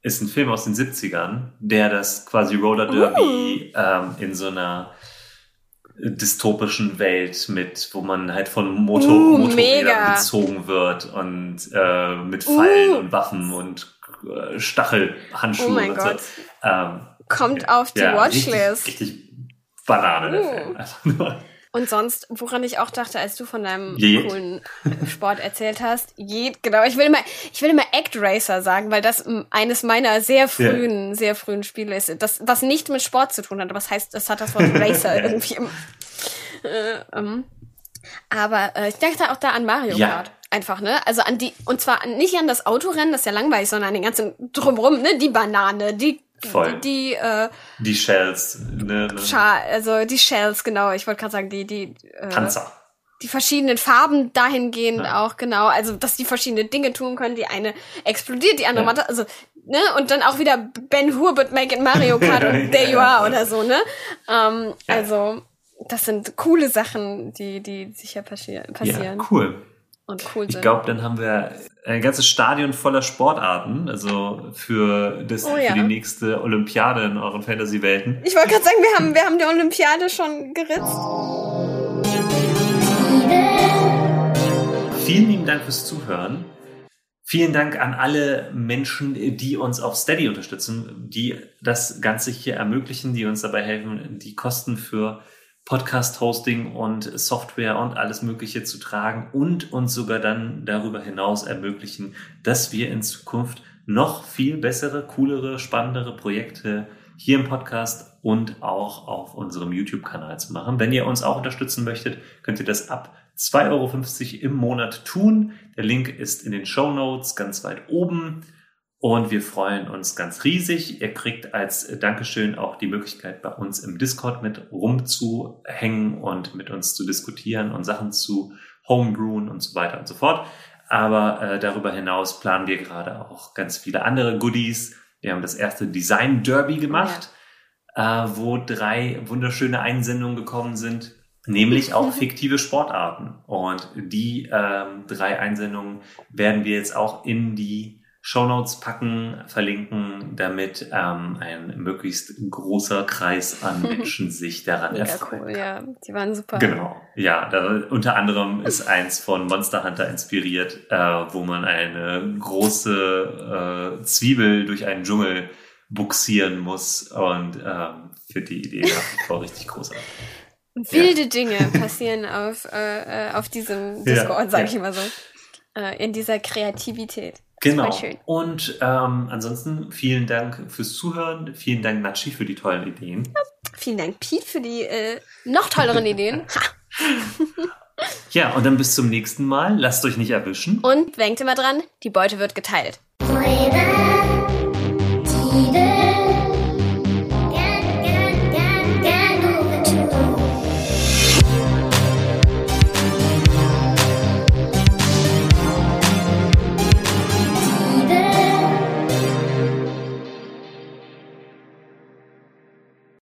ist ein Film aus den 70ern, der das quasi Roller Derby uh. ähm, in so einer dystopischen Welt mit, wo man halt von Motor uh, Motorrädern gezogen wird und äh, mit Pfeilen uh. und Waffen und äh, Stachelhandschuhen oh und Gott. so. Ähm, Kommt auf die ja, Watchlist. Richtig, richtig Banane, der uh. Und sonst, woran ich auch dachte, als du von deinem Jed. coolen Sport erzählt hast, Jed, genau. Ich will immer, ich will immer Act Racer sagen, weil das eines meiner sehr frühen, ja. sehr frühen Spiele ist. Das, was nicht mit Sport zu tun hat, aber es heißt, es hat das Wort Racer irgendwie im, äh, ähm. Aber äh, ich dachte auch da an Mario ja. Kart. Einfach, ne? Also an die, und zwar nicht an das Autorennen, das ist ja langweilig, sondern an den ganzen drumrum, ne? Die Banane, die Voll. Die, äh, die Shells. Ne, ne. Scha also die Shells, genau. Ich wollte gerade sagen, die, die äh, Panzer. Die verschiedenen Farben dahingehend ja. auch, genau. Also, dass die verschiedene Dinge tun können. Die eine explodiert, die andere ja. macht, also, ne? Und dann auch wieder Ben Hur, but make it Mario Kart und there you are oder so, ne? Ähm, also, das sind coole Sachen, die, die sicher passieren. Ja, cool und cool sind. Ich glaube, dann haben wir ein ganzes Stadion voller Sportarten, also für, das, oh, ja. für die nächste Olympiade in euren Fantasy-Welten. Ich wollte gerade sagen, wir haben, wir haben die Olympiade schon geritzt. Vielen lieben Dank fürs Zuhören. Vielen Dank an alle Menschen, die uns auf Steady unterstützen, die das Ganze hier ermöglichen, die uns dabei helfen, die Kosten für Podcast-Hosting und Software und alles Mögliche zu tragen und uns sogar dann darüber hinaus ermöglichen, dass wir in Zukunft noch viel bessere, coolere, spannendere Projekte hier im Podcast und auch auf unserem YouTube-Kanal zu machen. Wenn ihr uns auch unterstützen möchtet, könnt ihr das ab 2,50 Euro im Monat tun. Der Link ist in den Show Notes ganz weit oben. Und wir freuen uns ganz riesig. Ihr kriegt als Dankeschön auch die Möglichkeit, bei uns im Discord mit rumzuhängen und mit uns zu diskutieren und Sachen zu homebrewen und so weiter und so fort. Aber äh, darüber hinaus planen wir gerade auch ganz viele andere Goodies. Wir haben das erste Design Derby gemacht, ja. äh, wo drei wunderschöne Einsendungen gekommen sind, nämlich auch fiktive Sportarten. Und die ähm, drei Einsendungen werden wir jetzt auch in die Shownotes packen, verlinken, damit ähm, ein möglichst großer Kreis an Menschen sich daran Mega erfreuen cool, kann. ja. Die waren super. Genau, ja. Da, unter anderem ist eins von Monster Hunter inspiriert, äh, wo man eine große äh, Zwiebel durch einen Dschungel buxieren muss und ähm, für die Idee nach vor richtig großartig. Wilde Dinge passieren auf, äh, äh, auf diesem Discord, Ja, sag ja. ich immer so. Äh, in dieser Kreativität. Genau. Und ähm, ansonsten vielen Dank fürs Zuhören. Vielen Dank, Natschi, für die tollen Ideen. Ja, vielen Dank, Pete, für die äh, noch tolleren Ideen. ja, und dann bis zum nächsten Mal. Lasst euch nicht erwischen. Und denkt immer dran, die Beute wird geteilt.